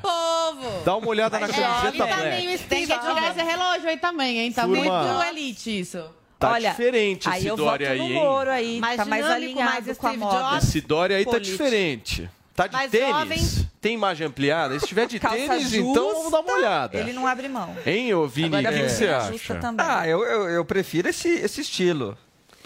Dá uma olhada na É, camiseta ele tá black. Tem que tirar esse relógio aí também, hein? Tá Turma. muito elite isso. Tá Olha, diferente esse Dória aí, hein? Aí. Mais tá mais alinhado mais com a moda. Esse Dória aí tá Político. diferente. Tá de Mais tênis? jovem. Tem imagem ampliada? Se tiver de tênis, justa, então vamos dar uma olhada. Ele não abre mão. Hein, ô Vini? O que, que você acha? também. Ah, eu, eu, eu prefiro esse, esse estilo.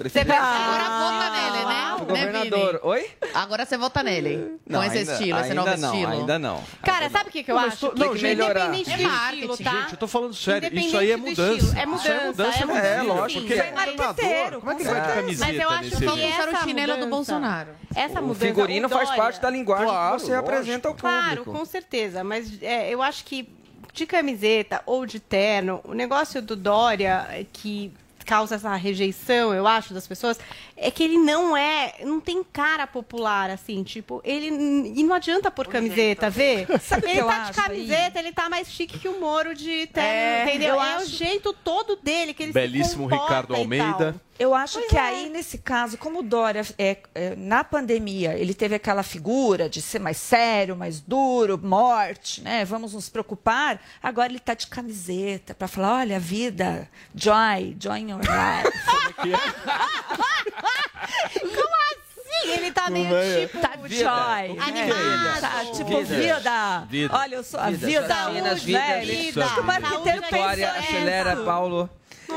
Você vai esse- agora vota nele, né? O Né, governador. Oi? Agora você vota nele. Não, com esse ainda- estilo, esse ainda novo não, estilo. Ainda não. Cara, sabe o que, que eu Não, mas acho? tô- não, que gente, independente é do marketing. estilo, tá? Gente, eu tô falando sério. Isso aí é do mudança. estilo, é Isso é mudança, mudança é mudança. estilo. lógico Porque que é. governador, como é que ele vai de Mas camiseta eu acho nesse que evento? essa o chinelo do mudança- Bolsonaro. Essa O mudança, figurino o faz Dória- parte da linguagem Claro, que você lógico. apresenta ao Claro, público. com certeza, mas é, eu acho que de camiseta ou de terno, o negócio do Dória é que causa essa rejeição, eu acho, das pessoas, é que ele não é, não tem cara popular, assim, tipo, ele, e não adianta pôr camiseta, vê? Sabe o que ele eu tá de acho camiseta, ele tá mais chique que o Moro de terno, É, entendeu? eu É o acho- jeito todo dele, que ele Belíssimo se comporta Ricardo e Almeida. tal. Eu acho Pois que é. aí, nesse caso, como o Dória, é, é, na pandemia, ele teve aquela figura de ser mais sério, mais duro, morte, né? Vamos nos preocupar. Agora ele está de camiseta para falar, olha, a vida, joy, joy in your life. Como assim? Ele tá meio é? tipo... Tá de- joy. né? Animado. Tá, tipo, Vida. vida. Vida. Olha, eu sou a Vida. vida. Saúde, vida. vida. Acho que o marqueteiro Vitória, acelera. Paulo.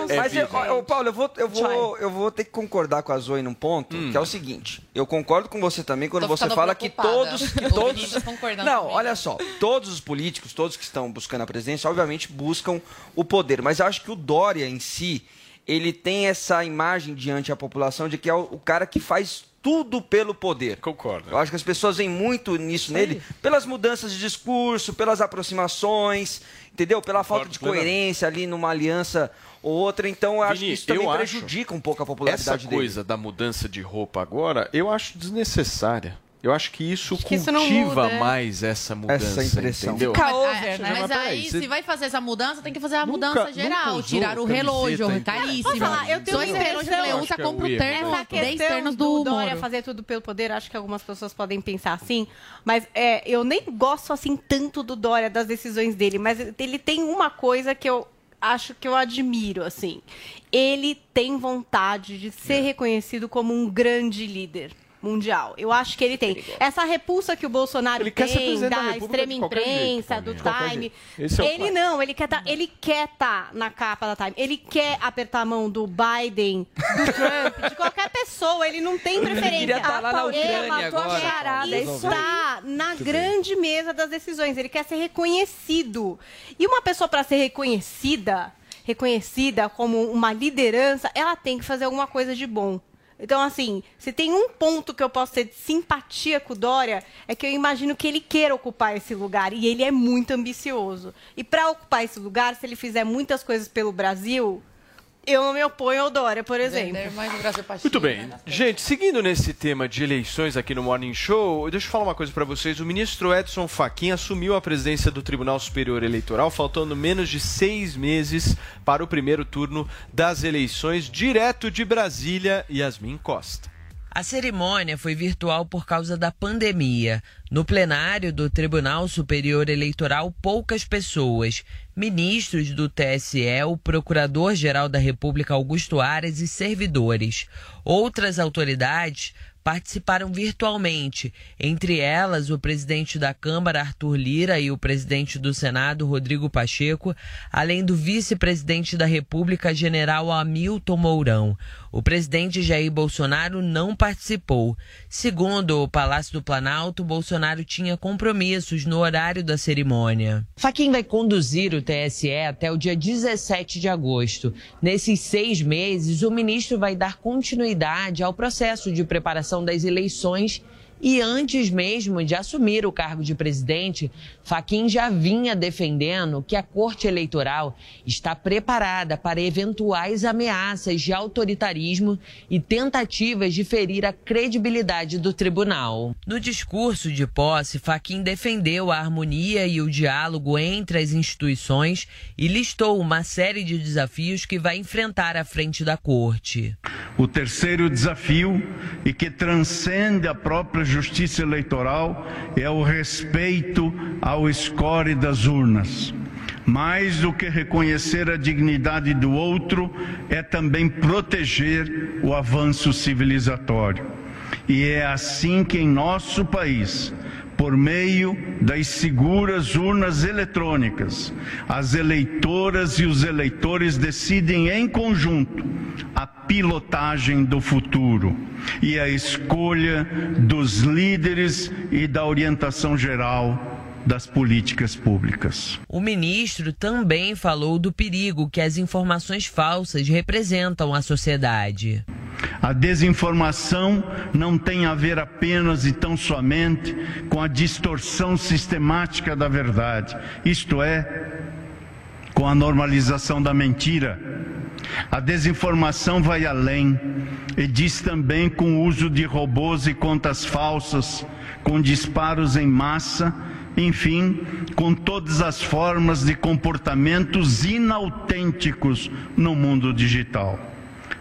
É Mas, eu, ô, Paulo, eu vou, eu, vou, eu vou ter que concordar com a Zoe num ponto, Hum. que é o seguinte. Eu concordo com você também quando Tô você fala que preocupada. todos... Que todos Vinícius concordando não, comigo. olha só. Todos os políticos, todos que estão buscando a presidência, obviamente buscam o poder. Mas eu acho que o Dória em si, ele tem essa imagem diante a população de que é o, o cara que faz tudo pelo poder. Concordo. Eu acho que as pessoas veem muito nisso nele, pelas mudanças de discurso, pelas aproximações, entendeu? Pela falta de coerência ali numa aliança ou outra. Então eu acho Vini, que isso também prejudica um pouco a Essa popularidade dele. coisa da mudança de roupa agora, eu acho desnecessária. Eu acho que isso Acho que isso cultiva muda, é. mais essa mudança, Essa impressão. entendeu? Fica Mas, over, é, né? mas aí, você- se vai fazer essa mudança, tem que fazer a Nunca- mudança nunca geral. Tirar o relógio, então. caríssimo. Falar? Eu tenho Dois uma relógios que impressão- ele usa, é um compra o terno. Essa 10 questão ternos do do Dória fazer tudo pelo poder, acho que algumas pessoas podem pensar assim, mas é, eu nem gosto assim tanto do Dória, das decisões dele, mas ele tem uma coisa que eu acho que eu admiro, assim. Ele tem vontade de ser É. reconhecido como um grande líder mundial. Eu acho que ele tem. Essa repulsa que o Bolsonaro Ele tem da da extrema jeito, imprensa, Paulinho. do Time. jeito. É ele não, ele quer tá, ele quer tá na capa da Time. Ele quer apertar a mão do Biden, do Trump, de qualquer pessoa. Ele não tem preferência. queria tá lá na A Ucrânia Paulema, agora, tua Paulo, charada, resolvendo. está na grande mesa das decisões. Ele quer ser reconhecido. E uma pessoa para ser reconhecida, reconhecida como uma liderança, ela tem que fazer alguma coisa de bom. Então, assim, se tem um ponto que eu posso ter de simpatia com o Dória, é que eu imagino que ele queira ocupar esse lugar. E ele é muito ambicioso. E para ocupar esse lugar, se ele fizer muitas coisas pelo Brasil, Eu não me oponho ao Dória, por exemplo. Muito bem. Gente, seguindo nesse tema de eleições aqui no Morning Show, deixa eu falar uma coisa para vocês. O ministro Edson Fachin assumiu a presidência do Tribunal Superior Eleitoral, faltando menos de seis meses para o primeiro turno das eleições, direto de Brasília, Yasmin Costa. A cerimônia foi virtual por causa da pandemia. No plenário do Tribunal Superior Eleitoral, poucas pessoas. Ministros do TSE, o Procurador-Geral da República Augusto Aras e servidores. Outras autoridades participaram virtualmente, entre elas o presidente da Câmara, Arthur Lira, e o presidente do Senado, Rodrigo Pacheco, além do vice-presidente da República, general Hamilton Mourão. O presidente Jair Bolsonaro não participou. Segundo o Palácio do Planalto, Bolsonaro tinha compromissos no horário da cerimônia. Faquim vai conduzir o TSE até o dia 17 de agosto. Nesses seis meses, o ministro vai dar continuidade ao processo de preparação das eleições e antes mesmo de assumir o cargo de presidente, Faquim já vinha defendendo que a Corte Eleitoral está preparada para eventuais ameaças de autoritarismo e tentativas de ferir a credibilidade do tribunal. No discurso de posse, Faquim defendeu a harmonia e o diálogo entre as instituições e listou uma série de desafios que vai enfrentar à frente da Corte. O terceiro desafio, e que transcende a própria justiça eleitoral, é o respeito ao score das urnas. Mais do que reconhecer a dignidade do outro, é também proteger o avanço civilizatório. E é assim que em nosso país, por meio das seguras urnas eletrônicas, as eleitoras e os eleitores decidem em conjunto a pilotagem do futuro e a escolha dos líderes e da orientação geral das políticas públicas. O ministro também falou do perigo que as informações falsas representam à sociedade. A desinformação não tem a ver apenas e tão somente com a distorção sistemática da verdade, isto é, com a normalização da mentira. A desinformação vai além e diz também com o uso de robôs e contas falsas, com disparos em massa enfim, com todas as formas de comportamentos inautênticos no mundo digital.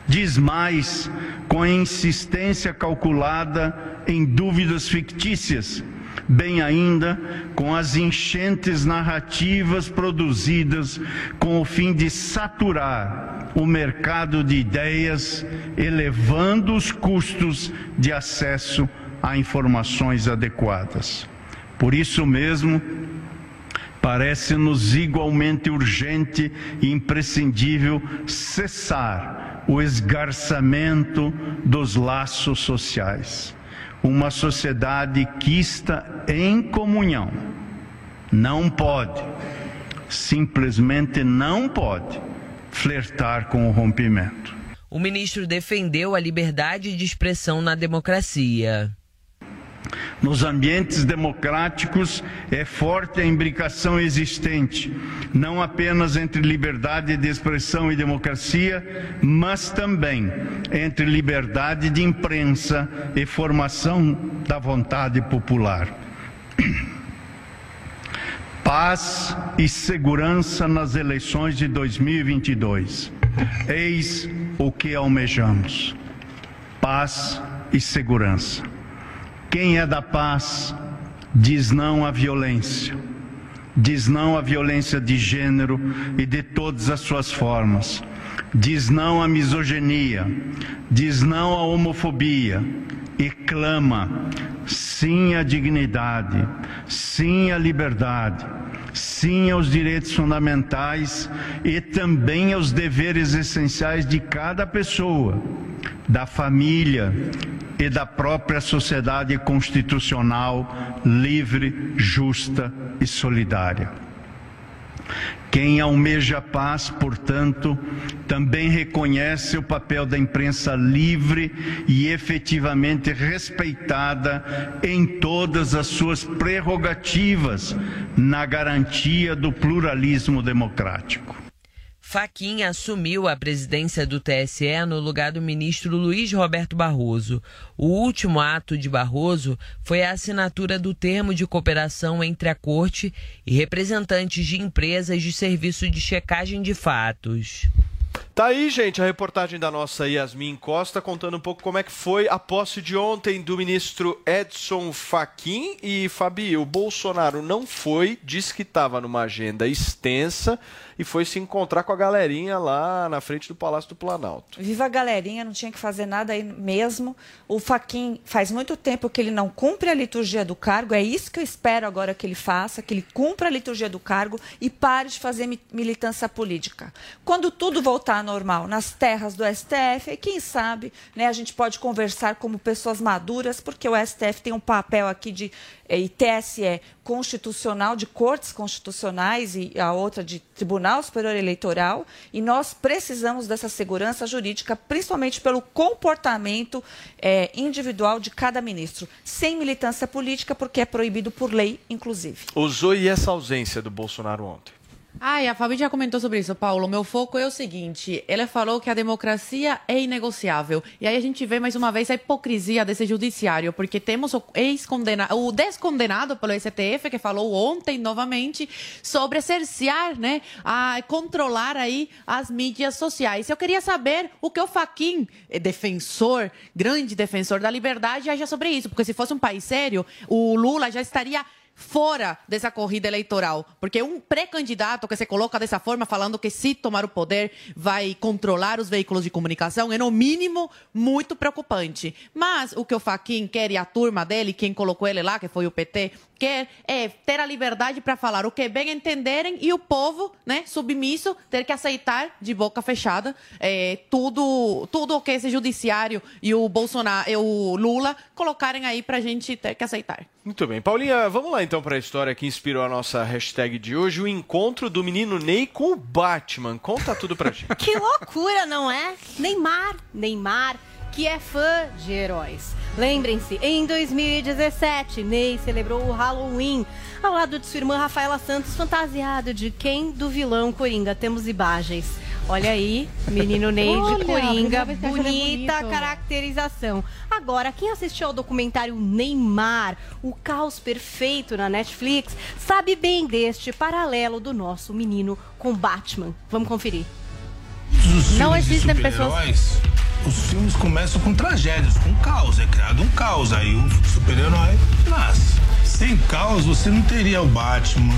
Diz mais, com insistência calculada em dúvidas fictícias, bem ainda com as enchentes narrativas produzidas com o fim de saturar o mercado de ideias, elevando os custos de acesso a informações adequadas. Por isso mesmo, parece-nos igualmente urgente e imprescindível cessar o esgarçamento dos laços sociais. Uma sociedade que está em comunhão não pode, simplesmente não pode, flertar com o rompimento. O ministro defendeu a liberdade de expressão na democracia. Nos ambientes democráticos é forte a imbricação existente, não apenas entre liberdade de expressão e democracia, mas também entre liberdade de imprensa e formação da vontade popular. Paz e segurança nas eleições de 2022. Eis o que almejamos: paz e segurança. Quem é da paz diz não à violência, diz não à violência de gênero e de todas as suas formas, diz não à misoginia, diz não à homofobia e clama sim à dignidade, sim à liberdade, sim aos direitos fundamentais e também aos deveres essenciais de cada pessoa, da família, e da própria sociedade constitucional livre, justa e solidária. Quem almeja paz, portanto, também reconhece o papel da imprensa livre e efetivamente respeitada em todas as suas prerrogativas na garantia do pluralismo democrático. Faquim assumiu a presidência do TSE no lugar do ministro Luiz Roberto Barroso. O último ato de Barroso foi a assinatura do termo de cooperação entre a Corte e representantes de empresas de serviço de checagem de fatos. Tá aí, gente, a reportagem da nossa Yasmin Costa contando um pouco como é que foi a posse de ontem do ministro Edson Fachin e Fabi, o Bolsonaro não foi, disse que estava numa agenda extensa e foi se encontrar com a galerinha lá na frente do Palácio do Planalto. Viva a galerinha, não tinha que fazer nada aí mesmo. O Faquin faz muito tempo que ele não cumpre a liturgia do cargo, é isso que eu espero agora que ele faça, que ele cumpra a liturgia do cargo e pare de fazer militância política. Quando tudo voltar normal nas terras do STF, quem sabe né, a gente pode conversar como pessoas maduras, porque o STF tem um papel aqui de e TSE constitucional, de cortes constitucionais e a outra de Tribunal Superior Eleitoral, e nós precisamos dessa segurança jurídica, principalmente pelo comportamento é, individual de cada ministro, sem militância política, porque é proibido por lei, inclusive. Usou e essa ausência do Bolsonaro ontem? Ah, a Fabi já comentou sobre isso, Paulo. Meu foco é o seguinte: ela falou que a democracia é inegociável. E aí a gente vê mais uma vez a hipocrisia desse judiciário, porque temos o o descondenado pelo STF, que falou ontem novamente sobre cercear, né, a controlar aí as mídias sociais. Eu queria saber o que o Faquin, defensor, grande defensor da liberdade, acha sobre isso, porque se fosse um país sério, o Lula já estaria fora dessa corrida eleitoral. Porque um pré-candidato que se coloca dessa forma, falando que se tomar o poder vai controlar os veículos de comunicação, é no mínimo muito preocupante. Mas o que o Faquin quer e a turma dele, quem colocou ele lá, que foi o PT, quer é ter a liberdade para falar o que bem entenderem e o povo, né, submisso, ter que aceitar de boca fechada é, tudo, tudo o que esse judiciário e o Bolsonaro, e o Lula colocarem aí para a gente ter que aceitar. Muito bem. Paulinha, vamos lá então para a história que inspirou a nossa hashtag de hoje, o encontro do menino Ney com o Batman. Conta tudo pra gente. que loucura, não é? Neymar, Neymar, que é fã de heróis. Lembrem-se, em 2017, Ney celebrou o Halloween ao lado de sua irmã Rafaela Santos, fantasiado de quem? Do vilão Coringa. Temos imagens. Olha aí, menino Ney de Coringa, bonita caracterização. Agora, quem assistiu ao documentário Neymar, o caos perfeito na Netflix, sabe bem deste paralelo do nosso menino com Batman. Vamos conferir. Não existem pessoas os filmes começam com tragédias, com caos. É criado um caos. Aí o super-herói nasce. Sem caos, você não teria o Batman.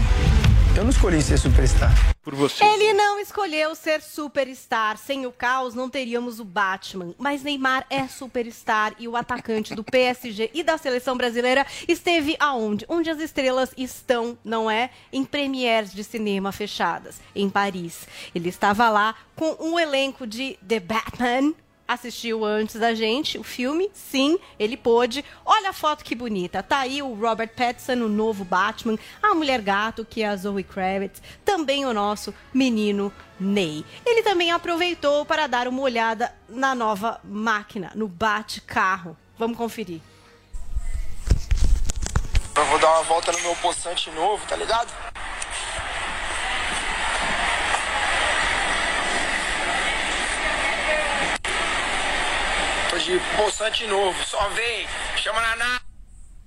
Eu não escolhi ser superstar. Por você. Ele não escolheu ser superstar. Sem o caos, não teríamos o Batman. Mas Neymar é superstar e o atacante do PSG e da seleção brasileira esteve aonde? Onde as estrelas estão, não é? Em premieres de cinema fechadas, em Paris. Ele estava lá com um elenco de The Batman, assistiu antes da gente o filme, sim, ele pôde. Olha a foto que bonita. Tá aí o Robert Pattinson, o novo Batman, a Mulher Gato, que é a Zoe Kravitz, também o nosso menino Ney. Ele também aproveitou para dar uma olhada na nova máquina, no Bate-Carro. Vamos conferir. Eu vou dar uma volta no meu poçante novo, tá ligado? De poçante novo. Só vem, chama na nave.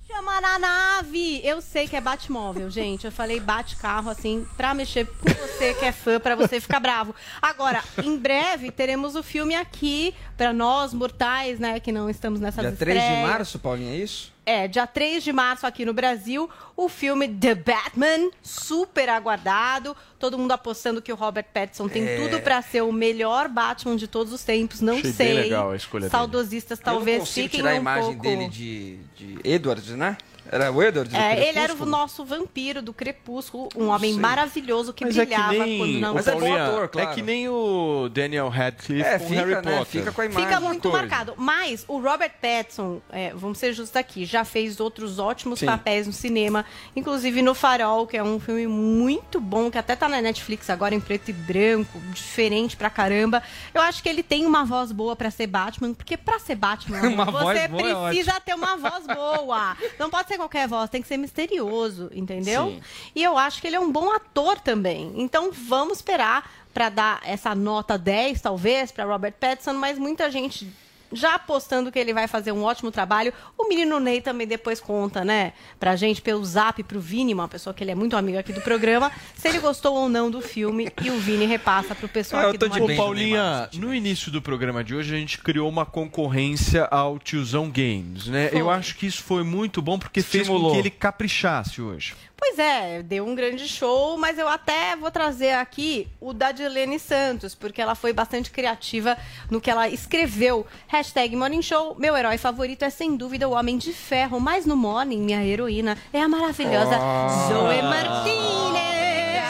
Chama na nave! Eu sei que é Batmóvel, gente. Eu falei bate-carro, assim, pra mexer com você que é fã, pra você ficar bravo. Agora, em breve, teremos o filme aqui, pra nós, mortais, né, que não estamos nessa Dia 3 de março, Paulinha, é isso? É, dia 3 de março aqui no Brasil, o filme The Batman, super aguardado. Todo mundo apostando que o Robert Pattinson tem é... tudo para ser o melhor Batman de todos os tempos. Não Achei sei. Bem legal a escolha Saudosistas dele. talvez Eu não fiquem tirar um a imagem pouco... dele de, de Edward, né? Era o Edward é, Ele era o nosso vampiro do Crepúsculo, um homem sei. maravilhoso que Mas brilhava é que nem... quando não Mas Paulinha, é, ator, claro. é que nem o Daniel Radcliffe É, com fica, Harry né? Potter. Fica com a imagem. Fica muito coisa. marcado. Mas o Robert Pattinson, é, vamos ser justos aqui, já fez outros ótimos Sim. papéis no cinema, inclusive no Farol, que é um filme muito bom, que até tá na Netflix agora em preto e branco, diferente pra caramba. Eu acho que ele tem uma voz boa pra ser Batman, porque pra ser Batman, você é precisa ter uma voz boa. Não pode ser ser qualquer voz, tem que ser misterioso, entendeu? Sim. E eu acho que ele é um bom ator também. Então vamos esperar para dar essa nota 10, talvez, para Robert Pattinson, mas muita gente já apostando que ele vai fazer um ótimo trabalho. O menino Ney também depois conta, né, pra gente, pelo zap pro Vini, uma pessoa que ele é muito amigo aqui do programa, se ele gostou ou não do filme e o Vini repassa pro pessoal Ah, aqui eu tô do de Ô, Paulinha, no início do programa de hoje a gente criou uma concorrência ao Tiozão Games, né? Foi. Eu acho que isso foi muito bom porque fez Estimulou. com que ele caprichasse hoje. Pois é, deu um grande show, mas eu até vou trazer aqui o da Dilene Santos, porque ela foi bastante criativa no que ela escreveu. Hashtag Morning Show, meu herói favorito é sem dúvida o Homem de Ferro, mas no Morning, minha heroína é a maravilhosa Ah. Zoe Martinez.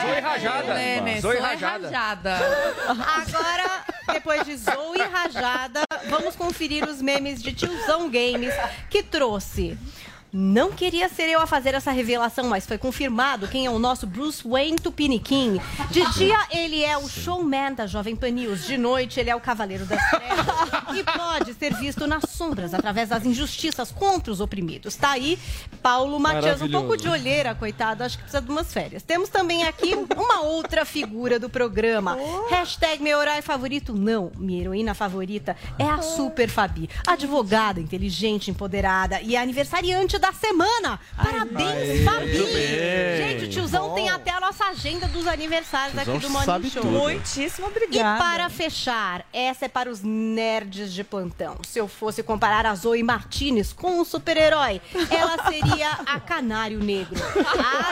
Zoe Rajada. Lene, Zoe Zoe Rajada. Agora, depois de Zoe Rajada, vamos conferir os memes de Tiozão Games que trouxe. Não queria ser eu a fazer essa revelação, mas foi confirmado quem é o nosso Bruce Wayne Tupiniquim. De dia, ele é o showman da Jovem Pan News. De noite, ele é o cavaleiro das trevas. E pode ser visto nas sombras, através das injustiças contra os oprimidos. Tá aí, Paulo Matias, um pouco de olheira, coitado. Acho que precisa de umas férias. Temos também aqui uma outra figura do programa. Hashtag meu herói favorito, não. Minha heroína favorita é a Super Fabi. Advogada, inteligente, empoderada e aniversariante da semana. Parabéns, Aê, Fabi! Gente, o tiozão Bom. tem até a nossa agenda dos aniversários Tiozão aqui do Morning sabe Show. tudo. Muitíssimo E obrigada. para fechar, essa é para os nerds de plantão. Se eu fosse comparar a Zoe Martinez com um super-herói, ela seria a Canário Negro.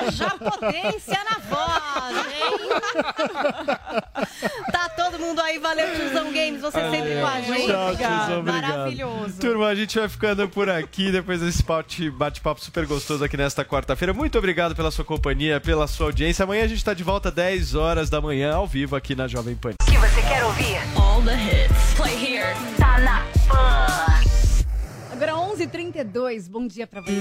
Haja potência na voz, hein? Tá todo mundo aí, valeu, tiozão Games, você sempre com a gente. Tchau, tiozão, obrigado. Maravilhoso. Turma, a gente vai ficando por aqui depois desse bate- bate-papo super gostoso aqui nesta quarta-feira. Muito obrigado pela sua companhia, pela sua audiência. Amanhã a gente está de volta às 10 horas da manhã, ao vivo aqui na Jovem Pan. que você quer ouvir? All the hits. Play here. Tá na Pan. Agora 11h32, bom dia pra você.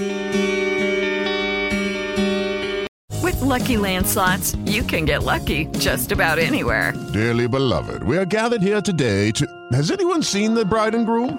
With Lucky Land slots, you can get lucky just about anywhere. Dearly beloved, we are gathered here today to. Has anyone seen the bride and groom?